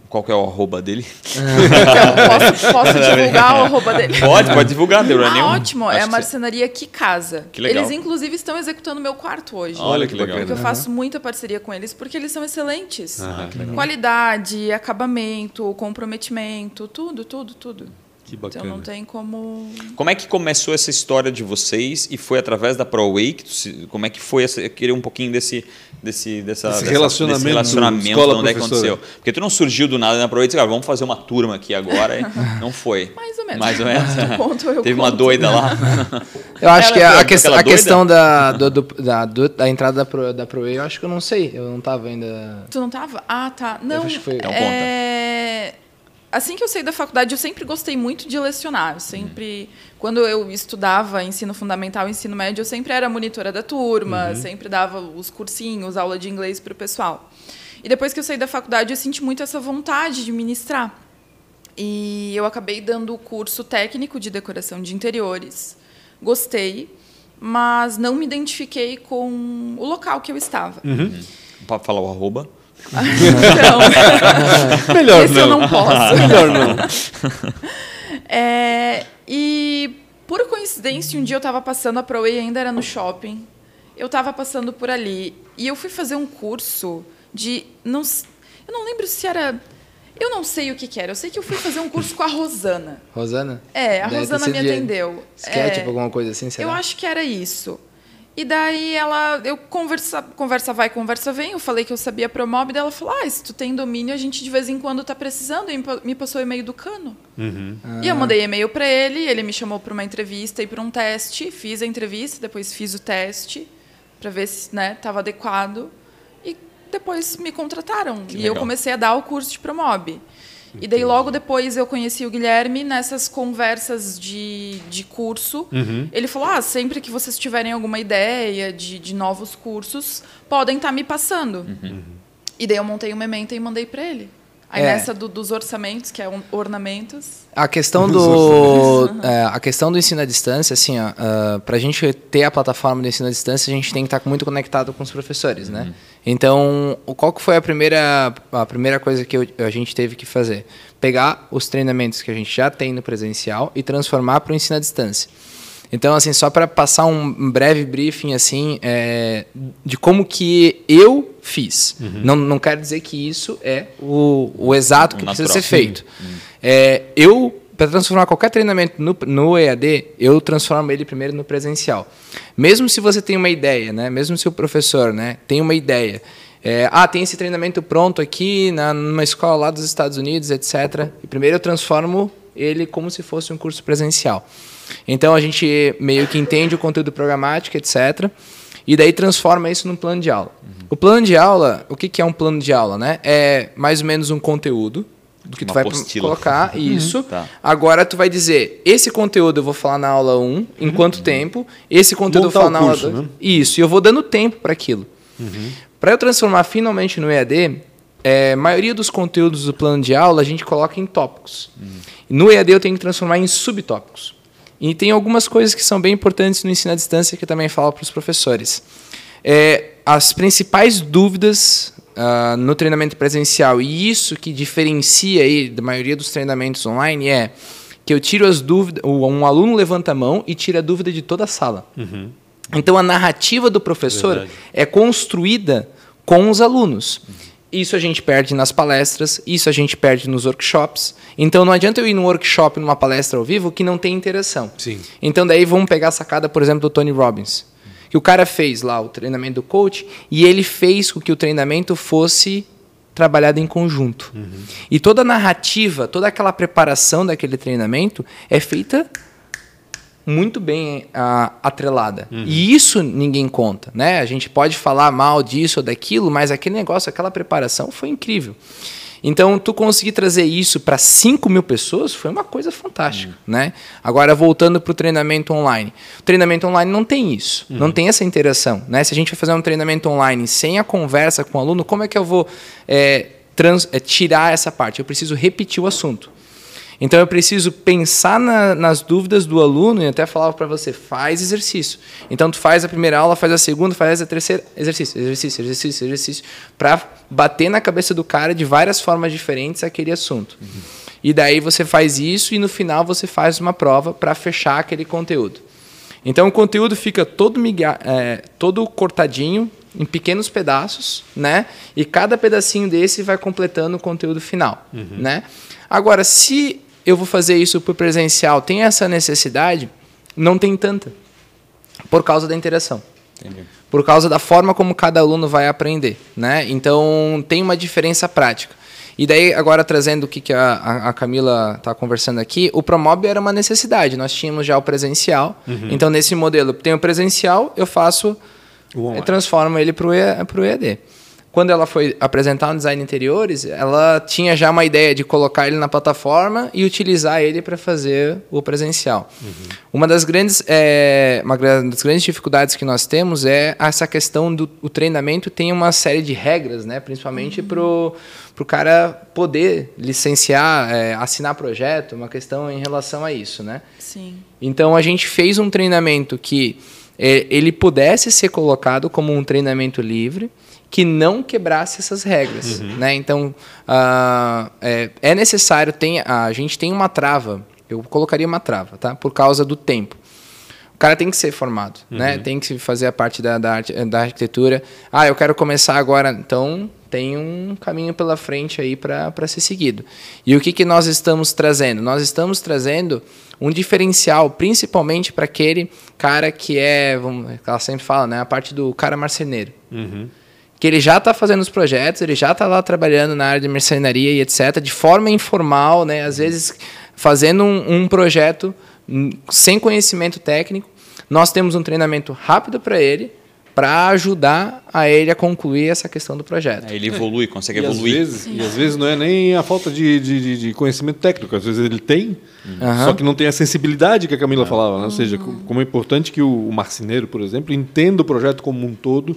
Qual que é o arroba dele? Posso, posso divulgar o arroba dele? Pode, pode divulgar, deu Ah, nenhum. ótimo. Acho é a que marcenaria que casa. Que legal. Eles, inclusive, estão executando meu quarto hoje. Olha que legal. Porque eu faço muita parceria com eles, porque eles são excelentes. Ah, que legal. Qualidade, acabamento, comprometimento, tudo, tudo, tudo. Que Então bacana. não tem como. Como é que começou essa história de vocês e foi através da ProWay? que tu Como é que foi? Essa, eu queria um pouquinho desse, desse, dessa, Esse dessa- relacionamento desse relacionamento escola de onde é que aconteceu. Porque tu não surgiu do nada na ProWay e disse, cara, vamos fazer uma turma aqui agora. e não foi. Mais ou menos. Mais ou menos. Eu Teve uma conto? doida lá. Eu acho Ela que a, foi a aquela a questão da, do- do- da, do- da entrada da, Pro, da ProWay, eu acho que eu não sei. Eu não tava ainda. Tu não tava? Ah, tá. Não. acho que foi- Então é... Assim que eu saí da faculdade, eu sempre gostei muito de lecionar. Eu sempre, quando eu estudava ensino fundamental, ensino médio, eu sempre era monitora da turma, sempre dava os cursinhos, aula de inglês para o pessoal. E depois que eu saí da faculdade, eu senti muito essa vontade de ministrar. E eu acabei dando o curso técnico de decoração de interiores. Gostei, mas não me identifiquei com o local que eu estava. Para falar o arroba. Então, Melhor esse eu não posso. Melhor não. É, e por coincidência, um dia eu estava passando a ProWay, ainda era no shopping. Eu estava passando por ali e eu fui fazer um curso de não, eu não lembro se era eu não sei o que, que era. Eu sei que eu fui fazer um curso com a Rosana. Rosana? É, a Deve Rosana me de atendeu. Sketch, É. alguma coisa assim, será? Eu acho que era isso. E daí ela, eu conversa, conversa vai, conversa vem. Eu falei que eu sabia Promob, daí ela falou: "Ah, se tu tem domínio, a gente de vez em quando tá precisando". E me pa- me passou o e-mail do Cano. E eu mandei e-mail para ele, ele me chamou para uma entrevista e para um teste, fiz a entrevista, depois fiz o teste para ver se, né, tava adequado e depois me contrataram. e eu legal. comecei a dar o curso de Promob. E daí logo depois eu conheci o Guilherme nessas conversas de, de curso. Ele falou: ah, sempre que vocês tiverem alguma ideia de, de novos cursos, podem estar me passando. E daí eu montei o Memento e mandei para ele. Aí É. nessa do- dos orçamentos, que é um- ornamentos. A questão do é, a questão do ensino à distância, assim, ó, para a gente ter a plataforma do ensino à distância, a gente tem que estar muito conectado com os professores, né? Então, qual que foi a primeira a primeira coisa que eu- a gente teve que fazer? Pegar os treinamentos que a gente já tem no presencial e transformar para o ensino à distância. Então, assim, só para passar um breve briefing, assim, é, de como que eu fiz. Não, não quero dizer que isso é o, o exato que precisa ser feito. É, eu, para transformar qualquer treinamento no, no EAD, eu transformo ele primeiro no presencial. Mesmo se você tem uma ideia, né? mesmo se o professor né, tem uma ideia, é, ah, tem esse treinamento pronto aqui na, numa escola lá dos Estados Unidos, etc. E primeiro eu transformo ele como se fosse um curso presencial. Então a gente meio que entende o conteúdo programático, etc. E daí transforma isso num plano de aula. O plano de aula, o que, que é um plano de aula? Né? É mais ou menos um conteúdo do que Uma tu vai apostila. colocar, isso. Tá. Agora tu vai dizer, esse conteúdo eu vou falar na aula 1, em quanto tempo, esse conteúdo Montar eu vou falar na curso, aula 2. né? Isso, e eu vou dando tempo para aquilo. Para eu transformar finalmente no EAD, é, a maioria dos conteúdos do plano de aula a gente coloca em tópicos. No EAD eu tenho que transformar em subtópicos. E tem algumas coisas que são bem importantes no ensino à distância que eu também falo para os professores. É, as principais dúvidas ah, no treinamento presencial, e isso que diferencia aí da maioria dos treinamentos online, é que eu tiro as dúvidas, o- um aluno levanta a mão e tira a dúvida de toda a sala. Então a narrativa do professor Verdade. é construída com os alunos. Isso a gente perde nas palestras, isso a gente perde nos workshops. Então não adianta eu ir num workshop, numa palestra ao vivo, que não tem interação. Sim. Então daí vamos pegar a sacada, por exemplo, do Tony Robbins. Que o cara fez lá o treinamento do coach e ele fez com que o treinamento fosse trabalhado em conjunto. E toda a narrativa, toda aquela preparação daquele treinamento é feita muito bem atrelada. E isso ninguém conta, né? A gente pode falar mal disso ou daquilo, mas aquele negócio, aquela preparação foi incrível. Então, tu conseguir trazer isso para 5 mil pessoas foi uma coisa fantástica, né? Agora, voltando para o treinamento online. O treinamento online não tem isso, não tem essa interação, né? Se a gente vai fazer um treinamento online sem a conversa com o aluno, como é que eu vou é, trans- é, tirar essa parte? Eu preciso repetir o assunto. Então eu preciso pensar na- nas dúvidas do aluno e até falava para você, faz exercício. Então tu faz a primeira aula, faz a segunda, faz a terceira, exercício, exercício, exercício, exercício, para bater na cabeça do cara de várias formas diferentes aquele assunto. E daí você faz isso e no final você faz uma prova para fechar aquele conteúdo. Então o conteúdo fica todo, miga, é, todo cortadinho em pequenos pedaços, né? E cada pedacinho desse vai completando o conteúdo final, né? Agora, se eu vou fazer isso por presencial, tem essa necessidade? Não tem tanta, por causa da interação. Entendi. Por causa da forma como cada aluno vai aprender. Né? Então, tem uma diferença prática. E daí, agora trazendo o que, que a, a Camila está conversando aqui, o Promob era uma necessidade. Nós tínhamos já o presencial. Uhum. Então, nesse modelo, tem o presencial, eu faço, eu transformo ele para o EAD quando ela foi apresentar um design interiores, ela tinha já uma ideia de colocar ele na plataforma e utilizar ele para fazer o presencial. Uhum. Uma das grandes é, uma das grandes dificuldades que nós temos é essa questão do o treinamento tem uma série de regras, né? Principalmente uhum. pro para o cara poder licenciar, é, assinar projeto, uma questão em relação a isso, né? Sim. Então a gente fez um treinamento que ele pudesse ser colocado como um treinamento livre que não quebrasse essas regras. Uhum. Né? Então, uh, é, é, necessário, tem, a gente tem uma trava, eu colocaria uma trava, tá? por causa do tempo. O cara tem que ser formado, né? uhum. né? tem que fazer a parte da, da, da arquitetura. Ah, eu quero começar agora, então tem um caminho pela frente aí para ser seguido. E o que, que nós estamos trazendo? Nós estamos trazendo um diferencial, principalmente para aquele cara que é, vamos, ela sempre fala, né? a parte do cara marceneiro. Uhum que ele já está fazendo os projetos, ele já está lá trabalhando na área de mercenaria e etc., de forma informal, né? às vezes fazendo um, um projeto hum, sem conhecimento técnico. Nós temos um treinamento rápido para ele, para ajudar a ele a concluir essa questão do projeto. ele evolui, consegue e evoluir. Às vezes, e às vezes não é nem a falta de, de, de conhecimento técnico, às vezes ele tem, uhum. só que não tem a sensibilidade que a Camila falava. Né? Ou seja, como é importante que o marceneiro, por exemplo, entenda o projeto como um todo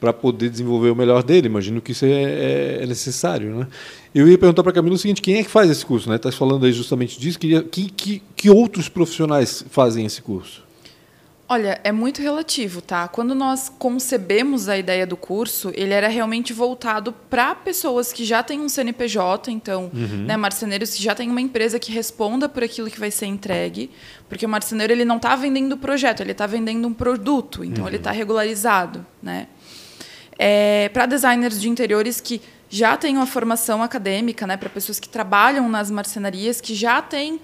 para poder desenvolver o melhor dele. Imagino que isso é, é, é necessário. Né? Eu ia perguntar para a Camila o seguinte: quem é que faz esse curso? Está né? falando aí justamente disso. Que, que, que outros profissionais fazem esse curso? Olha, é muito relativo, tá? Quando nós concebemos a ideia do curso, ele era realmente voltado para pessoas que já têm um CNPJ, então, uhum. né, marceneiros que já têm uma empresa que responda por aquilo que vai ser entregue, porque o marceneiro ele não está vendendo o projeto, ele está vendendo um produto, então uhum. ele está regularizado, né? É, para designers de interiores que já têm uma formação acadêmica, né, para pessoas que trabalham nas marcenarias, que já têm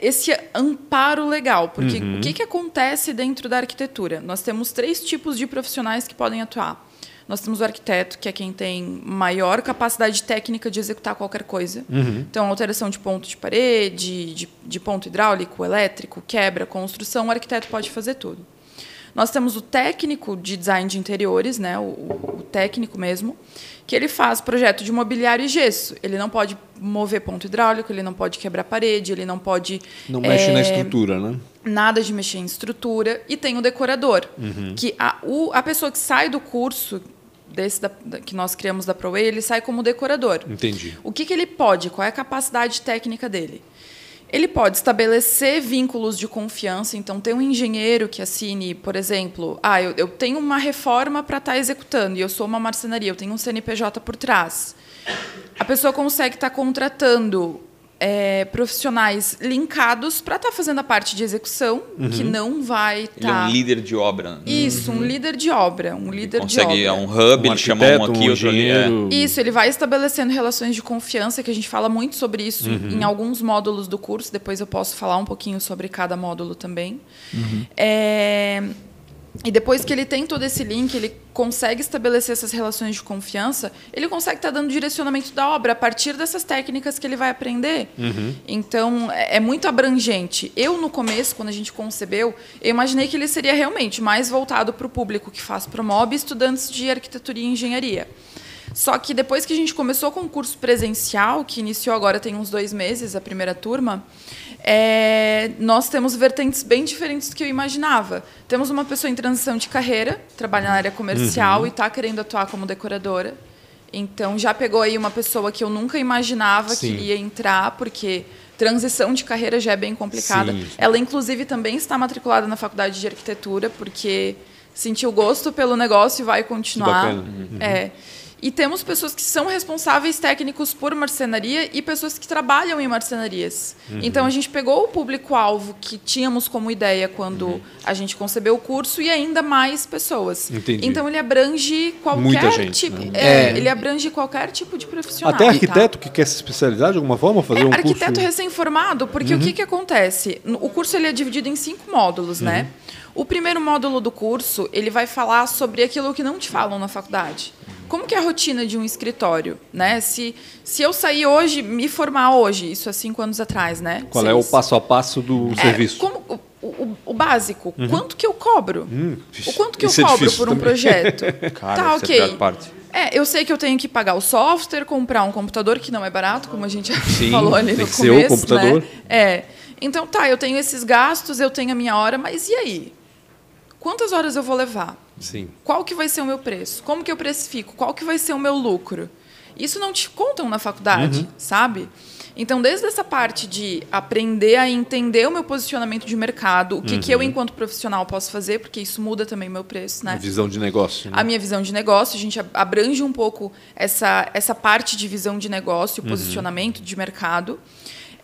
esse amparo legal. Porque uhum. o que, que acontece dentro da arquitetura? Nós temos três tipos de profissionais que podem atuar. Nós temos o arquiteto, que é quem tem maior capacidade técnica de executar qualquer coisa. Uhum. Então, alteração de ponto de parede, de, de ponto hidráulico, elétrico, quebra, construção, o arquiteto pode fazer tudo. Nós temos o técnico de design de interiores, né, o, o técnico mesmo, que ele faz projeto de mobiliário e gesso. Ele não pode mover ponto hidráulico, ele não pode quebrar parede, ele não pode. Não mexe na é, estrutura, né? Nada de mexer em estrutura. E tem o decorador, uhum. que a, o, a pessoa que sai do curso desse da, da, que nós criamos da ProWay, ele sai como decorador. Entendi. O que, que ele pode? Qual é a capacidade técnica dele? Ele pode estabelecer vínculos de confiança, então tem um engenheiro que assine, por exemplo, ah, eu, eu tenho uma reforma para estar tá executando e eu sou uma marcenaria, eu tenho um CNPJ por trás. A pessoa consegue estar tá contratando é, profissionais linkados para estar tá fazendo a parte de execução, uhum. que não vai estar. Tá... Ele é um tá líder de obra. Isso, uhum. um líder de obra. Um líder ele consegue, de obra. É um hub, um ele chama um aqui, um outro ali. É. Isso, ele vai estabelecendo relações de confiança, que a gente fala muito sobre isso uhum. em alguns módulos do curso. Depois eu posso falar um pouquinho sobre cada módulo também. Uhum. É e depois que ele tem todo esse link, ele consegue estabelecer essas relações de confiança, ele consegue estar dando direcionamento da obra a partir dessas técnicas que ele vai aprender. Uhum. Então, é, é muito abrangente. Eu, no começo, quando a gente concebeu, eu imaginei que ele seria realmente mais voltado para o público que faz Promob, estudantes de arquitetura e engenharia. Só que depois que a gente começou com o curso presencial, que iniciou agora tem uns dois meses, a primeira turma, é, nós temos vertentes bem diferentes do que eu imaginava. Temos uma pessoa em transição de carreira, trabalha na área comercial uhum. e está querendo atuar como decoradora. Então já pegou aí uma pessoa que eu nunca imaginava Sim. que ia entrar, porque transição de carreira já é bem complicada. Sim. Ela, inclusive, também está matriculada na faculdade de arquitetura, porque sentiu gosto pelo negócio e vai continuar. Uhum. É. E temos pessoas que são responsáveis técnicos por marcenaria e pessoas que trabalham em marcenarias. Uhum. Então a gente pegou o público-alvo que tínhamos como ideia quando uhum. a gente concebeu o curso e ainda mais pessoas. Entendi. Então ele abrange qualquer gente, tipo. Né? É, é. Ele abrange qualquer tipo de profissional. Até arquiteto tá? que quer se especializar de alguma forma, fazer é, um arquiteto curso. Arquiteto recém-formado, porque uhum. o que, que acontece? O curso ele é dividido em cinco módulos, né? Uhum. O primeiro módulo do curso, ele vai falar sobre aquilo que não te falam na faculdade. Como que é a rotina de um escritório, né? Se, se eu sair hoje, me formar hoje, isso há cinco anos atrás, né? Qual Seis. é o passo a passo do é, serviço? Como, o, o, o básico, uhum. quanto que eu cobro? Hum, o quanto que eu é cobro por um também. projeto? Cara, tá, é ok. É, eu sei que eu tenho que pagar o software, comprar um computador que não é barato, como a gente Sim, falou ali no começo. Ser o computador. Né? É. Então tá, eu tenho esses gastos, eu tenho a minha hora, mas e aí? Quantas horas eu vou levar? Sim. Qual que vai ser o meu preço? Como que eu precifico? Qual que vai ser o meu lucro? Isso não te contam na faculdade, uhum. sabe? Então, desde essa parte de aprender a entender o meu posicionamento de mercado, o que, uhum. que eu, uhum. enquanto profissional, posso fazer, porque isso muda também o meu preço, né? A visão de negócio. Né? A minha visão de negócio, a gente abrange um pouco essa, essa parte de visão de negócio, uhum. posicionamento de mercado.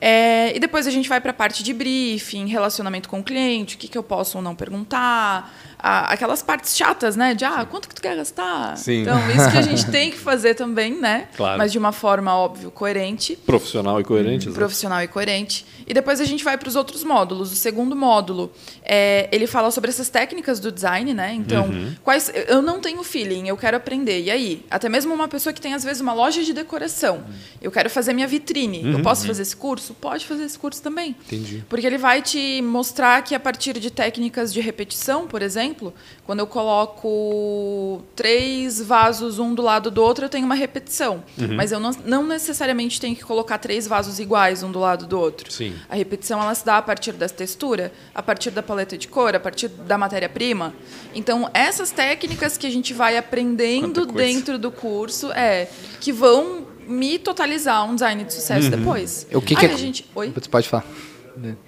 É, e depois a gente vai para a parte de briefing, relacionamento com o cliente, o que, que eu posso ou não perguntar, a, aquelas partes chatas, né? De ah, quanto que tu quer gastar? Sim. Então, isso que a gente tem que fazer também, né? Claro. Mas de uma forma, óbvio, coerente. Profissional e coerente. Hum, profissional e coerente. E depois a gente vai para os outros módulos. O segundo módulo, é, ele fala sobre essas técnicas do design, né? Então, uhum. quais eu não tenho feeling, eu quero aprender. E aí? Até mesmo uma pessoa que tem, às vezes, uma loja de decoração. Eu quero fazer minha vitrine. Uhum. Eu posso fazer esse curso? Pode fazer esse curso também. Entendi. Porque ele vai te mostrar que a partir de técnicas de repetição, por exemplo, exemplo, quando eu coloco três vasos um do lado do outro, eu tenho uma repetição. Uhum. Mas eu não, não, necessariamente tenho que colocar três vasos iguais um do lado do outro. Sim. A repetição ela se dá a partir da textura, a partir da paleta de cor, a partir da matéria-prima. Então, essas técnicas que a gente vai aprendendo dentro do curso é que vão me totalizar um design de sucesso uhum. depois. O que, que é... a gente... Oi? Você pode falar.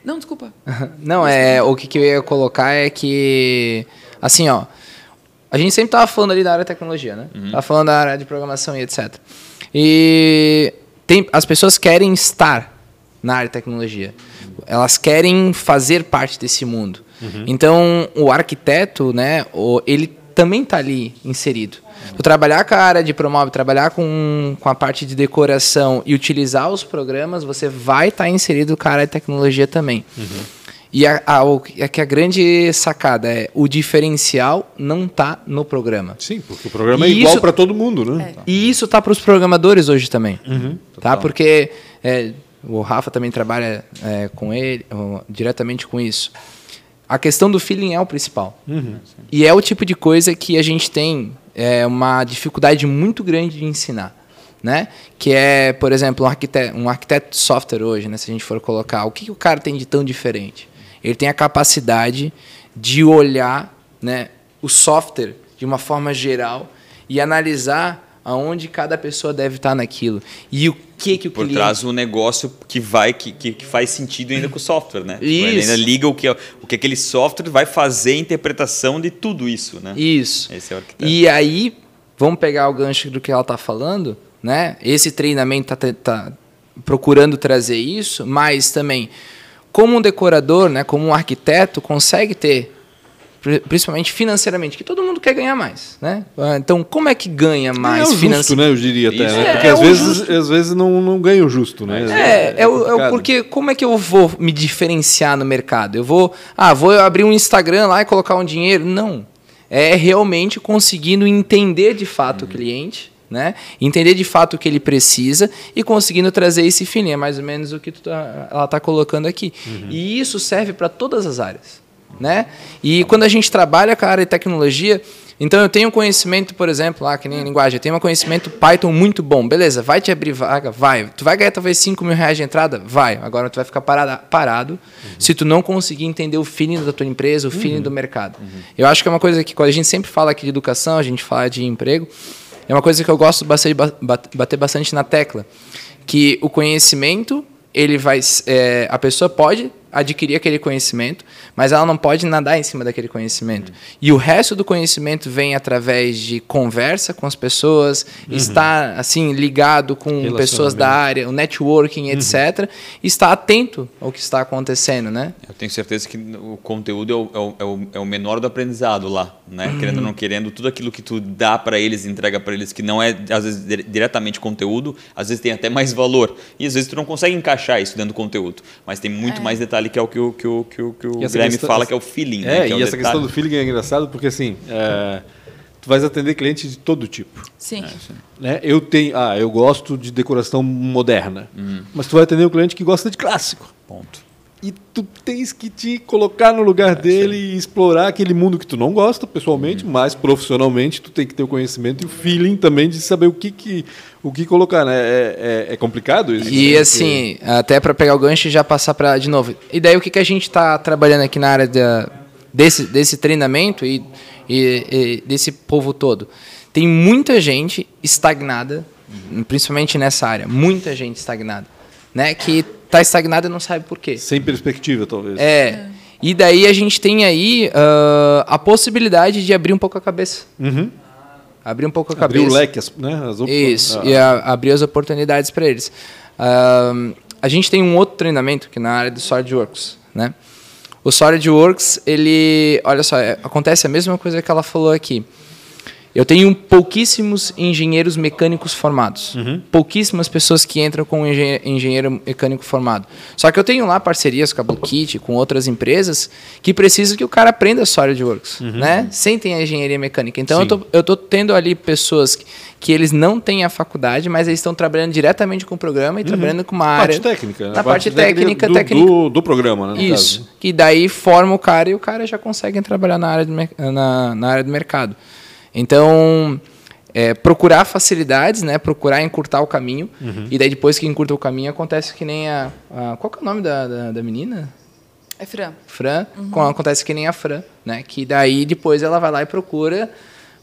Não, desculpa. Não, é o que, que eu ia colocar é que assim, ó, a gente sempre tava falando ali da área de tecnologia, né? Uhum. Tava falando da área de programação e etc. E tem, as pessoas querem estar na área de tecnologia. Elas querem fazer parte desse mundo. Uhum. Então, o arquiteto, né, ele também está ali inserido. Tu trabalhar com a área de promove, trabalhar com, com a parte de decoração e utilizar os programas, você vai estar tá inserido com a área de tecnologia também. Uhum. E a, a, a, que a grande sacada é o diferencial não está no programa. Sim, porque o programa e é igual para todo mundo, né? É. E isso está para os programadores hoje também. Uhum, tá? Porque é, o Rafa também trabalha é, com ele, diretamente com isso. A questão do feeling é o principal. Uhum, e é o tipo de coisa que a gente tem é, uma dificuldade muito grande de ensinar. Né? Que é, por exemplo, um arquiteto, um arquiteto de software hoje, né? se a gente for colocar, o que, que o cara tem de tão diferente? Ele tem a capacidade de olhar né, o software de uma forma geral e analisar aonde cada pessoa deve estar naquilo. E o que que o por cliente... trás um negócio que vai que, que, que, faz sentido ainda com o software né? Isso. Ele ainda liga o que o que aquele software vai fazer a interpretação de tudo isso né? Isso. Esse é o arquiteto. e aí vamos pegar o gancho do que ela está falando né? Esse treinamento está tá procurando trazer isso mas também como um decorador, né, como um arquiteto, consegue ter, principalmente financeiramente, que todo mundo quer ganhar mais, né? Então, como é que ganha mais é justo, né? Eu diria até, né? porque é, às, vezes, às vezes não, não ganha o justo, né? É, é, é, o, é porque como é que eu vou me diferenciar no mercado? Eu vou, ah, vou abrir um Instagram lá e colocar um dinheiro? Não. É realmente conseguindo entender de fato uhum. o cliente, né? Entender de fato o que ele precisa e conseguindo trazer esse feeling. É mais ou menos o que tá, ela está colocando aqui. Uhum. E isso serve para todas as áreas. Né? E quando a gente trabalha com a área de tecnologia, então eu tenho conhecimento, por exemplo, lá que nem linguagem, eu tenho um conhecimento Python muito bom. Beleza, vai te abrir vaga? Vai. Tu vai ganhar talvez 5 mil reais de entrada? Vai. Agora tu vai ficar parado, parado uhum. se tu não conseguir entender o feeling da tua empresa, o feeling uhum. do mercado. Uhum. Eu acho que é uma coisa que quando a gente sempre fala aqui de educação, a gente fala de emprego, é uma coisa que eu gosto de bater bastante na tecla, que o conhecimento ele vai, é, a pessoa pode adquirir aquele conhecimento, mas ela não pode nadar em cima daquele conhecimento. E o resto do conhecimento vem através de conversa com as pessoas, estar assim ligado com pessoas da área, o networking, etc. E estar atento ao que está acontecendo, né? Eu tenho certeza que o conteúdo é o, é o- é o, é menor do aprendizado lá, né? Querendo ou não querendo, tudo aquilo que tu dá para eles, entrega para eles, que não é às vezes dire- diretamente conteúdo, às vezes tem até mais valor. E às vezes tu não consegue encaixar isso dentro do conteúdo, mas tem muito mais detalhe que é o que o, que o, que o, que o E Guilherme questão- fala, que é o feeling. né? É, Que e o essa detalhe. questão do feeling é engraçado porque assim, é, tu vais atender clientes de todo tipo. Sim. Né? Eu tenho, ah, eu gosto de decoração moderna, Uhum. mas tu vai atender um cliente que gosta de clássico. Ponto. E tu tens que te colocar no lugar dele e explorar aquele mundo que tu não gosta pessoalmente, Uhum. mas profissionalmente tu tem que ter o conhecimento e o feeling também de saber o que, que, o que colocar, né? É, é, é complicado isso. E né? assim, até para pegar o gancho e já passar para de novo. E daí o que, que a gente está trabalhando aqui na área da, desse, desse treinamento e, e- e desse povo todo? Tem muita gente estagnada, principalmente nessa área, muita gente estagnada, né? Que está estagnada e não sabe por quê. Sem perspectiva, talvez. É. E daí a gente tem aí ah, a possibilidade de abrir um pouco a cabeça. Uhum. Abrir um pouco a Abrir cabeça. o leque, as, né? As op- Isso, ah, e a- abrir as oportunidades para eles. Ahn, a gente tem um outro treinamento que na área do SolidWorks, né? O SolidWorks, ele, olha só, é- acontece a mesma coisa que ela falou aqui. Eu tenho pouquíssimos engenheiros mecânicos formados. Pouquíssimas pessoas que entram com engen- engenheiro mecânico formado. Só que eu tenho lá parcerias com a Blue Kit, com outras empresas, que precisam que o cara aprenda SolidWorks, né? Sem ter a engenharia mecânica. Então, eu tô, eu tô tendo ali pessoas que, que eles não têm a faculdade, mas eles estão trabalhando diretamente com o programa e trabalhando com uma área... Parte técnica. né? Na parte técnica, do, técnica. Do, do programa, né? Isso. caso. Que daí forma o cara e o cara já consegue trabalhar na área do, na, na área do mercado. Então, é, procurar facilidades, né? Procurar encurtar o caminho. Uhum. E daí depois que encurta o caminho, acontece que nem a... a- qual que é o nome da, da, da menina? É Fran. Fran. Com- Acontece que nem a Fran, né? Que daí depois ela vai lá e procura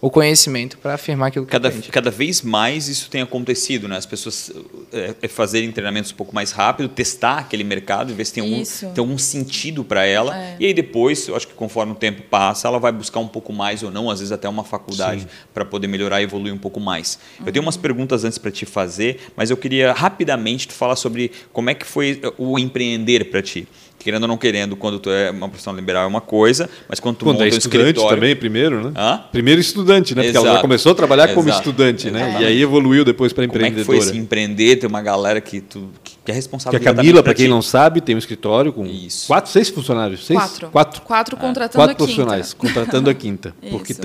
o conhecimento para afirmar aquilo que Cada, aprende. cada vez mais isso tem acontecido, né? As pessoas é, é fazerem treinamentos um pouco mais rápido, testar aquele mercado, ver se tem algum, Isso. tem algum sentido para ela. É. E aí depois, eu acho que conforme o tempo passa, ela vai buscar um pouco mais ou não, às vezes até uma faculdade, para poder melhorar e evoluir um pouco mais. Eu tenho umas perguntas antes para te fazer, mas eu queria rapidamente tu falar sobre como é que foi o empreender para ti. Querendo ou não querendo, quando tu é uma profissional liberal é uma coisa, mas quando tu Quando monta é um estudante escritório... também, primeiro, né? Hã? Primeiro estudante, né? Porque ela já Exato. começou a trabalhar como Exato. estudante, né? Exatamente. E aí evoluiu depois para Como é que empreendedora. foi esse empreender, ter uma galera que, tu, que é responsável Porque a Camila, pra para quem ti? não sabe, tem um escritório com Isso. quatro, seis funcionários. Seis? Quatro. Quatro. Quatro contratando Quatro a quinta. profissionais, contratando a quinta. porque Isso.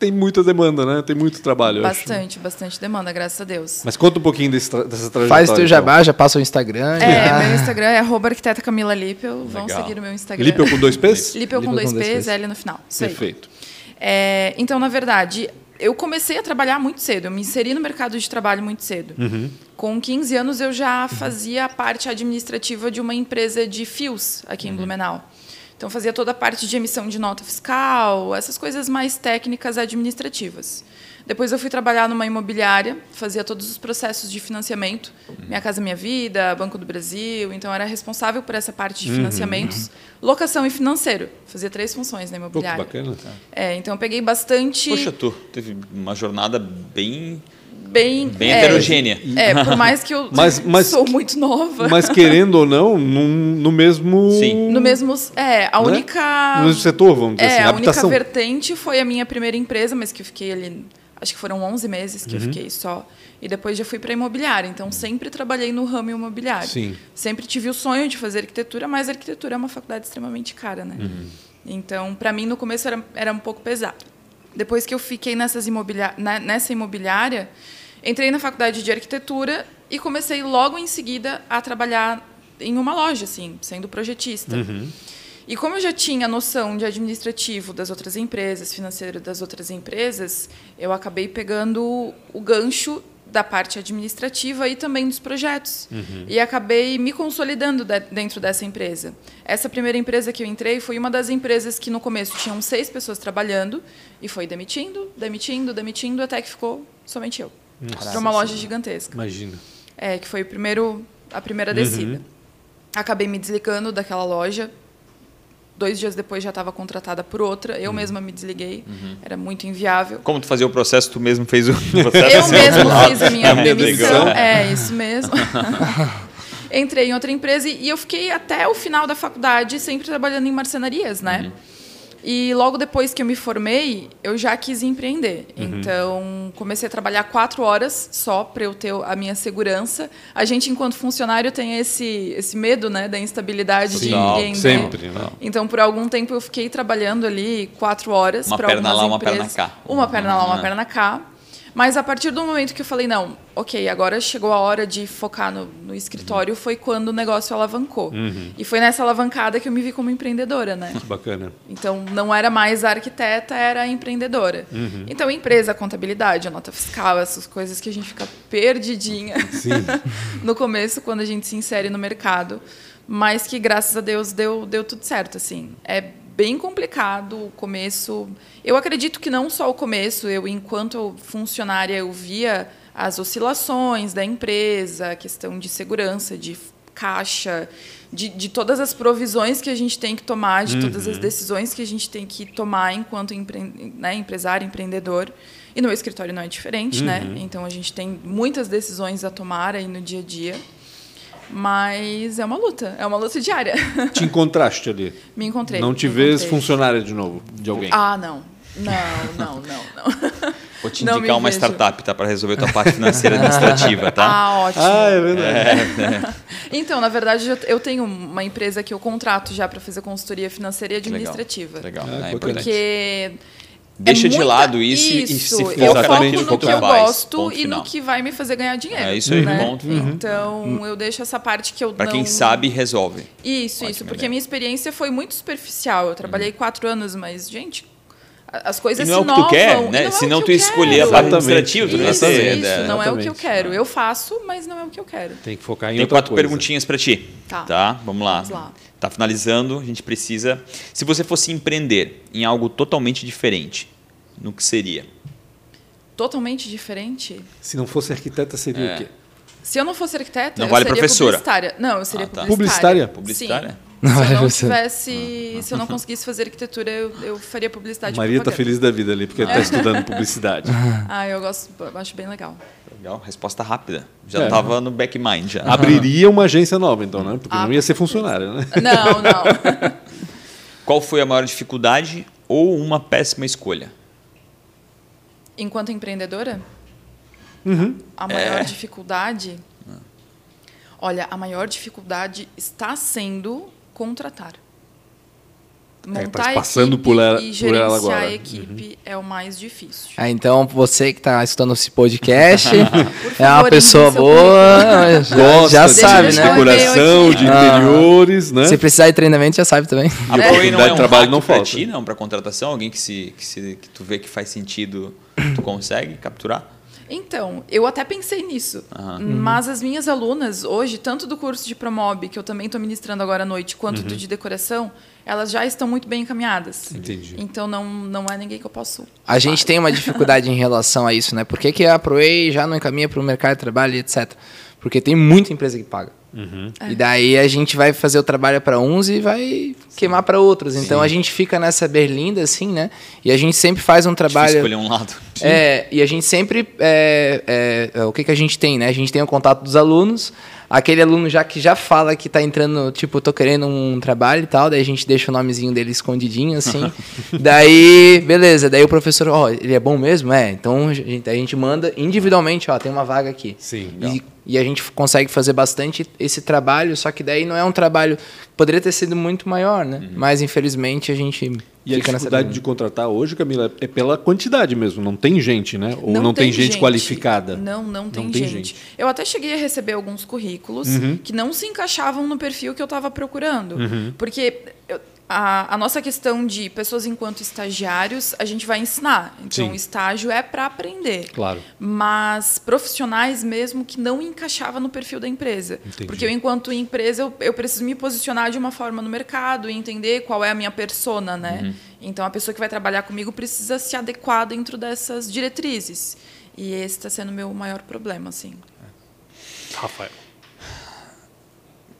Tem muita demanda, né? Tem muito trabalho. Bastante, bastante demanda, graças a Deus. Mas conta um pouquinho desse tra- dessa trajetória. Faz o teu então. jabá, já passa o Instagram. É, já- meu Instagram é arroba arquiteta Camila Lippel. Vão Legal. seguir o meu Instagram. Lippel com dois P's? Lippel com dois com dois P's, P's. L no final. Isso aí. Perfeito. É, então, na verdade, eu comecei a trabalhar muito cedo. Eu me inseri no mercado de trabalho muito cedo. Com 15 anos, eu já fazia a parte administrativa de uma empresa de fios aqui em Blumenau. Então, fazia toda a parte de emissão de nota fiscal, essas coisas mais técnicas administrativas. Depois eu fui trabalhar numa imobiliária, fazia todos os processos de financiamento, Minha Casa Minha Vida, Banco do Brasil, então era responsável por essa parte de financiamentos, locação e financeiro. Fazia três funções na Pô, que imobiliária. bacana. É, então eu peguei bastante. Poxa, tu teve uma jornada bem, bem. bem é, heterogênea. É, por mais que eu Mas- mas- sou muito nova. Mas querendo ou não, num- no mesmo. Sim. no mesmo. É, a né? única. No mesmo setor, vamos dizer É, assim. a única habitação. vertente foi a minha primeira empresa, mas que eu fiquei ali. Acho que foram 11 meses Uhum. que eu fiquei só. E depois já fui para imobiliária. Então sempre trabalhei no ramo imobiliário. Sim. Sempre tive o sonho de fazer arquitetura, mas a arquitetura é uma faculdade extremamente cara, né? Uhum. Então, para mim, no começo era, era um pouco pesado. Depois que eu fiquei nessas na- nessa imobiliária, entrei na faculdade de arquitetura e comecei logo em seguida a trabalhar em uma loja, assim, sendo projetista. E como eu já tinha noção de administrativo das outras empresas, financeiro das outras empresas, eu acabei pegando o gancho da parte administrativa e também dos projetos. E acabei me consolidando de- dentro dessa empresa. Essa primeira empresa que eu entrei foi uma das empresas que no começo tinham seis pessoas trabalhando e foi demitindo, demitindo, demitindo, até que ficou somente eu. Para uma loja gigantesca. Imagina. É, que foi o primeiro, a primeira descida. Acabei me desligando daquela loja. Dois dias depois já estava contratada por outra. Eu mesma me desliguei. Era muito inviável. Como tu fazia o processo, tu mesmo fez o processo? Eu mesmo fiz a minha É demissão. É, isso mesmo. Entrei em outra empresa e eu fiquei até o final da faculdade sempre trabalhando em marcenarias, né? Uhum. E logo depois que eu me formei, eu já quis empreender. Então, comecei a trabalhar quatro horas só para eu ter a minha segurança. A gente, enquanto funcionário, tem esse, esse medo né, da instabilidade de Sim, ninguém. sempre, né? Então, por algum tempo, eu fiquei trabalhando ali quatro horas. Uma perna algumas lá, uma perna empresas. cá. Uma perna lá, uma Ah. perna cá. Mas a partir do momento que eu falei, não, ok, agora chegou a hora de focar no, no escritório, foi quando o negócio alavancou. E foi nessa alavancada que eu me vi como empreendedora, né? Bacana. Então, não era mais a arquiteta, era a empreendedora. Então, empresa, contabilidade, a nota fiscal, essas coisas que a gente fica perdidinha no começo, quando a gente se insere no mercado. Mas que, graças a Deus, deu, deu tudo certo, assim. É bem complicado o começo. Eu acredito que não só o começo, eu, enquanto funcionária, eu via as oscilações da empresa, a questão de segurança, de caixa, de, de todas as provisões que a gente tem que tomar, de todas as decisões que a gente tem que tomar enquanto empre, né, empresário, empreendedor. E no escritório não é diferente, né? Então a gente tem muitas decisões a tomar aí no dia a dia. Mas é uma luta, é uma luta diária. Te encontraste ali. Me encontrei. Não te vês encontrei. funcionária de novo, de alguém. Ah, não. Não, não, não, não. Vou te indicar uma vejo. startup, tá? Para resolver tua parte financeira e administrativa, tá? Ah, ótimo. Ah, é verdade. Então, na verdade, eu- tenho uma empresa que eu contrato já para fazer consultoria financeira e Legal. administrativa. Legal. Ah, é bacana. importante. Porque. Deixa é de muita- lado isso, e isso se eu foca Exatamente, foco no no que que eu gosto Ponto e final. no que vai me fazer ganhar dinheiro. É isso aí, né? ponto final. Então, eu deixo essa parte que eu Pra não... quem sabe, resolve. Isso, Ótima isso. Porque ideia. a minha experiência foi muito superficial. Eu trabalhei quatro anos, mas, gente, as E coisas não é se o que tu quer, e né? não é Se o não tu eu escolher a quero. parte administrativa, tu não Isso, isso, né? não é o que eu quero. Eu faço, mas não é o que eu quero. Tem que focar em Tem outra quatro coisa. perguntinhas pra ti. Tá. Vamos lá. Vamos lá. Tá finalizando, a gente precisa. Se você fosse empreender em algo totalmente diferente, no que seria? Totalmente diferente. Se não fosse arquiteta, seria É. o quê? Se eu não fosse arquiteta, Não eu vale seria professora. publicitária. Não, eu seria Ah, tá. publicitária. Publicitária? Publicitária? Sim. Não se eu não professora. tivesse, se eu não conseguisse fazer arquitetura, eu, eu faria publicidade. Maria tá propaganda. feliz da vida ali, porque ela tá estudando publicidade. Ah, eu gosto, eu acho bem legal. Legal, resposta rápida. Já É. tava no back mind já. Abriria uma agência nova, então, né? Porque Ah, não ia ser certeza. funcionária, né? Não, não. Qual foi a maior dificuldade ou uma péssima escolha? Enquanto empreendedora, Uhum. a maior dificuldade. Olha, a maior dificuldade está sendo contratar. Montar tá a passando equipe por ela- e por gerenciar ela agora. a equipe é o mais difícil. Ah, então, você que está escutando esse podcast, é uma favor, pessoa boa, já, Gosta já de sabe, né? eu ver decoração, de Ah. interiores, né? Se precisar de treinamento, já sabe também. A E não oportunidade é de um trabalho hack não pra falta. ti, não, para contratação? Alguém que, se, que, se, que tu vê que faz sentido, tu consegue capturar? Então, eu até pensei nisso. Mas as minhas alunas, hoje, tanto do curso de Promob, que eu também estou ministrando agora à noite, quanto do de decoração, elas já estão muito bem encaminhadas. Entendi. Então, não, não é ninguém que eu posso. A gente tem uma dificuldade em relação a isso, né? Por que, que a ProWay já não encaminha para o mercado de trabalho e etc? Porque tem muita empresa que paga. E daí a gente vai fazer o trabalho para uns e vai queimar para outros. Então a gente fica nessa berlinda, assim, né? E a gente sempre faz um Difícil trabalho. escolher um lado. É, e a gente sempre. é, é, é, o que, que a gente tem, né? A gente tem o contato dos alunos. Aquele aluno já que já fala que tá entrando, tipo, tô querendo um trabalho e tal, daí a gente deixa o nomezinho dele escondidinho, assim. daí, beleza, daí o professor, ó, ele é bom mesmo? É, então a gente, a gente manda individualmente, ó, tem uma vaga aqui. Sim. E, e a gente consegue fazer bastante esse trabalho, só que daí não é um trabalho. Poderia ter sido muito maior, né? Mas infelizmente a gente Uhum. E a dificuldade de contratar hoje, Camila, é pela quantidade mesmo. Não tem gente, né? Ou não, tem, gente, qualificada. Não, não tem, tem gente. gente. Eu até cheguei a receber alguns currículos que não se encaixavam no perfil que eu estava procurando. Porque eu- a, a nossa questão de pessoas enquanto estagiários, a gente vai ensinar. Então, Sim. o estágio é para aprender. Claro. Mas profissionais mesmo que não encaixava no perfil da empresa. Entendi. Porque eu, enquanto empresa, eu, eu preciso me posicionar de uma forma no mercado e entender qual é a minha persona, né? Uhum. Então, a pessoa que vai trabalhar comigo precisa se adequar dentro dessas diretrizes. E esse está sendo o meu maior problema, assim. Rafael.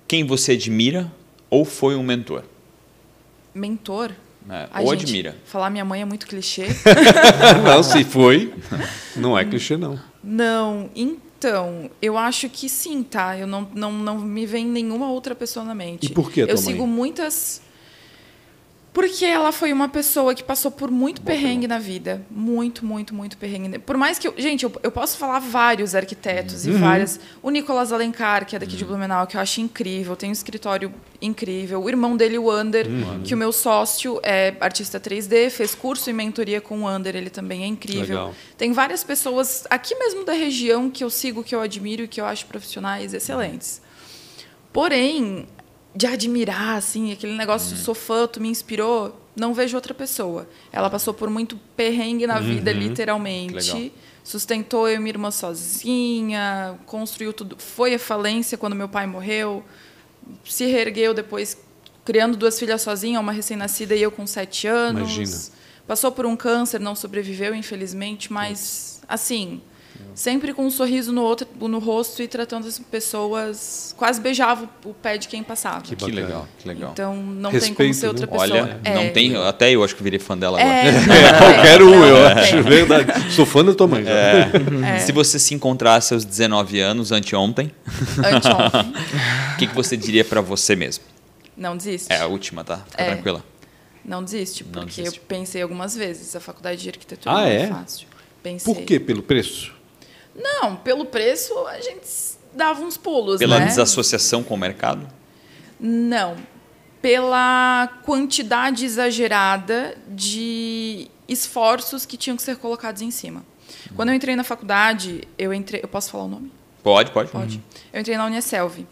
quem você admira ou foi um mentor? Mentor? É, ou gente, admira. Falar minha mãe é muito clichê. não, se foi, não é clichê, não. não, então, eu acho que sim, tá? Eu não, não, não me vem nenhuma outra pessoa na mente. E por que Eu tua mãe? sigo muitas. Porque ela foi uma pessoa que passou por muito perrengue na vida. Muito, muito, muito perrengue. Por mais que eu. Gente, eu, eu posso falar vários arquitetos Uhum. e várias. O Nicolas Alencar, que é daqui de Blumenau, que eu acho incrível, tem um escritório incrível. O irmão dele, o Under, Uhum. que o meu sócio é artista 3D, fez curso em mentoria com o Under, ele também é incrível. Legal. Tem várias pessoas aqui mesmo da região que eu sigo, que eu admiro e que eu acho profissionais excelentes. Porém, de admirar, assim, aquele negócio de sou fã, tu me inspirou, não vejo outra pessoa. Ela passou por muito perrengue na vida, literalmente. Sustentou eu e minha irmã sozinha, construiu tudo. Foi à falência quando meu pai morreu, se reergueu depois, criando duas filhas sozinha, uma recém-nascida e eu com sete anos. Imagina. Passou por um câncer, não sobreviveu, infelizmente, mas, assim, sempre com um sorriso no, outro, no rosto e tratando as pessoas. Quase beijava o pé de quem passava. Que Que legal, que legal. Então, não tem como Respeito, ser outra né? pessoa. Olha, É. não tem. Até eu acho que virei fã dela agora. É, não, É, qualquer um, eu não, acho, verdade. Sou fã da tua mãe. já. É. Se você se encontrasse aos 19 anos, anteontem, Anteontem. o que, que você diria pra você mesmo? Não desiste. É a última, tá? Fica É. tranquila. Não desiste, Não porque desiste. eu pensei algumas vezes. A faculdade de arquitetura Ah, não é, é? fácil. Pensei. Por quê? Pelo preço? Não, pelo preço a gente dava uns pulos, Pela né? desassociação com o mercado? Não. Pela quantidade exagerada de esforços que tinham que ser colocados em cima. Quando eu entrei na faculdade, eu entrei. Eu posso falar o nome? Pode, pode. Pode. Eu entrei na Unicelv.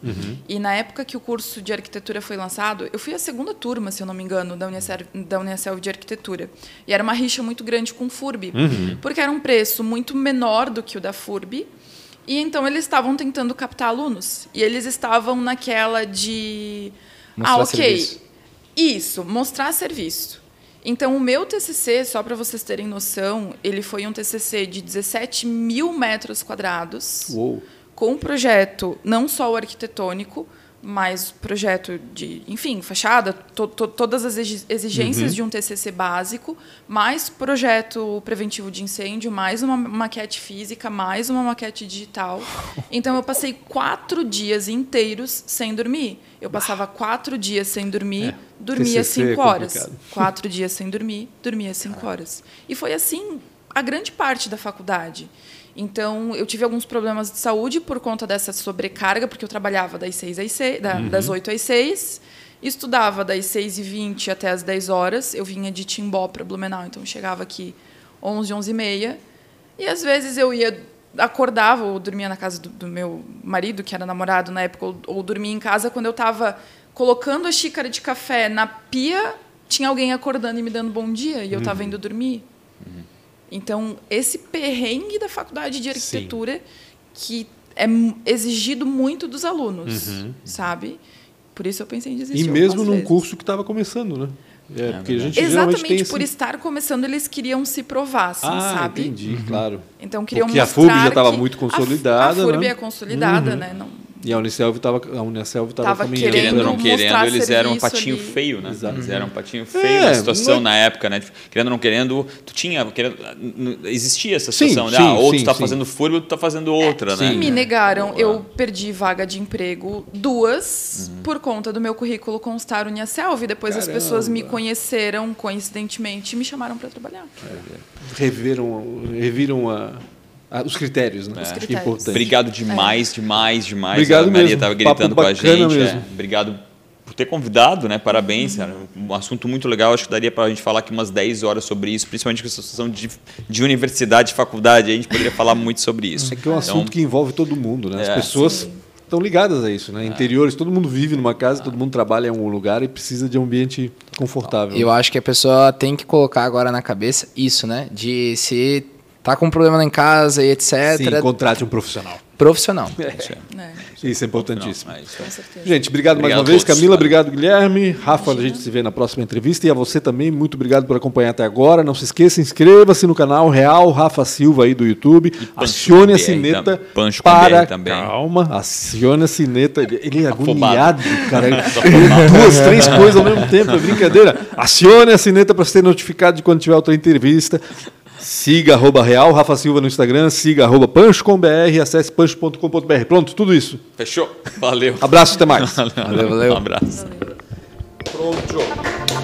E na época que o curso de arquitetura foi lançado, eu fui a segunda turma, se eu não me engano, da Unicelv, da Unicelv de arquitetura. E era uma rixa muito grande com o FURB, porque era um preço muito menor do que o da FURB. E então eles estavam tentando captar alunos. E eles estavam naquela de. Mostrar ah, ok. serviço. Isso, mostrar serviço. Então, o meu TCC, só para vocês terem noção, ele foi um TCC de 17 mil metros quadrados Uou. Com um projeto não só o arquitetônico, mas projeto de, enfim, fachada, to- to- todas as exi- exigências de um TCC básico, mais projeto preventivo de incêndio, mais uma maquete física, mais uma maquete digital. Então eu passei quatro dias inteiros sem dormir. Eu passava quatro dias sem dormir, É, dormia TCC é cinco horas. complicado. Quatro dias sem dormir, dormia cinco horas. E foi assim a grande parte da faculdade. Então, eu tive alguns problemas de saúde por conta dessa sobrecarga, porque eu trabalhava das, seis às seis, da- Uhum. das 8 às 6, estudava das 6 e 20 até as 10 horas. Eu vinha de Timbó para Blumenau, então chegava aqui 11, 11 e meia. E às vezes eu ia, acordava ou dormia na casa do, do meu marido, que era namorado na época, ou, ou dormia em casa quando eu estava colocando a xícara de café na pia, tinha alguém acordando e me dando bom dia, e eu estava indo dormir. Então, esse perrengue da faculdade de arquitetura que é exigido muito dos alunos, sabe? Por isso eu pensei em desistir. E mesmo num vezes. curso que estava começando, né? É, porque a gente Exatamente esse... por estar começando, eles queriam se provar, assim, Ah, sabe? entendi, claro. Então queriam Porque a mostrar FURB já estava muito a- consolidada, A, FURB né? é consolidada, né? Não, E a Unicelv estava a Unicelv estava Tava caminhando. querendo Querendo ou não querendo, eles eram um patinho ali. feio, né? Exato. Eles eram um patinho feio É, na situação não é- na época, né? Querendo ou não querendo, tu tinha. Querendo, existia essa Sim, situação, né? sim, Ah, ou tu sim, tá sim. fazendo furbo, ou tu tá fazendo outra, né? E me negaram. Eu perdi vaga de emprego duas Uhum. por conta do meu currículo constar Uniaselv. Depois as Caramba. pessoas me conheceram, coincidentemente, e me chamaram para trabalhar. Reviram, reviram a, a- os critérios, né? Os Que é critérios. importante. Obrigado demais, demais, demais. Obrigado a Maria mesmo. estava Papo gritando com a bacana gente. é. mesmo. Obrigado por ter convidado, né? Parabéns, cara. Um assunto muito legal. Acho que daria para a gente falar aqui umas 10 horas sobre isso, principalmente com essa situação de, de universidade, faculdade. A gente poderia falar muito sobre isso. É que é um assunto que envolve todo mundo, né? As É. pessoas estão ligadas a isso, né? Interiores, todo mundo vive numa casa, todo mundo trabalha em um lugar e precisa de um ambiente confortável. Eu acho que a pessoa tem que colocar agora na cabeça isso, né? De se tá com um problema lá em casa e etc. Sim, contrate um profissional. Profissional. né? Isso é importantíssimo. Não, é certeza. Gente, obrigado, mais Obrigado uma vez. todos. Camila, obrigado, Guilherme. Rafa, a gente se vê na próxima entrevista. E a você também, muito obrigado por acompanhar até agora. Não se esqueça, inscreva-se no canal Real Rafa Silva aí do YouTube. Acione a BR sineta. Pancho para... Também. Calma, acione a sineta. Ele- é agoniado, cara. Duas, três coisas ao mesmo tempo, é brincadeira. Acione a sineta para ser notificado de quando tiver outra entrevista. Siga arroba Real Rafa Silva no Instagram, siga arroba Pancho com BR, acesse pancho.com.br. Pronto, tudo isso. Fechou? Valeu. Abraço, até mais. Valeu, valeu. Um abraço. Pronto.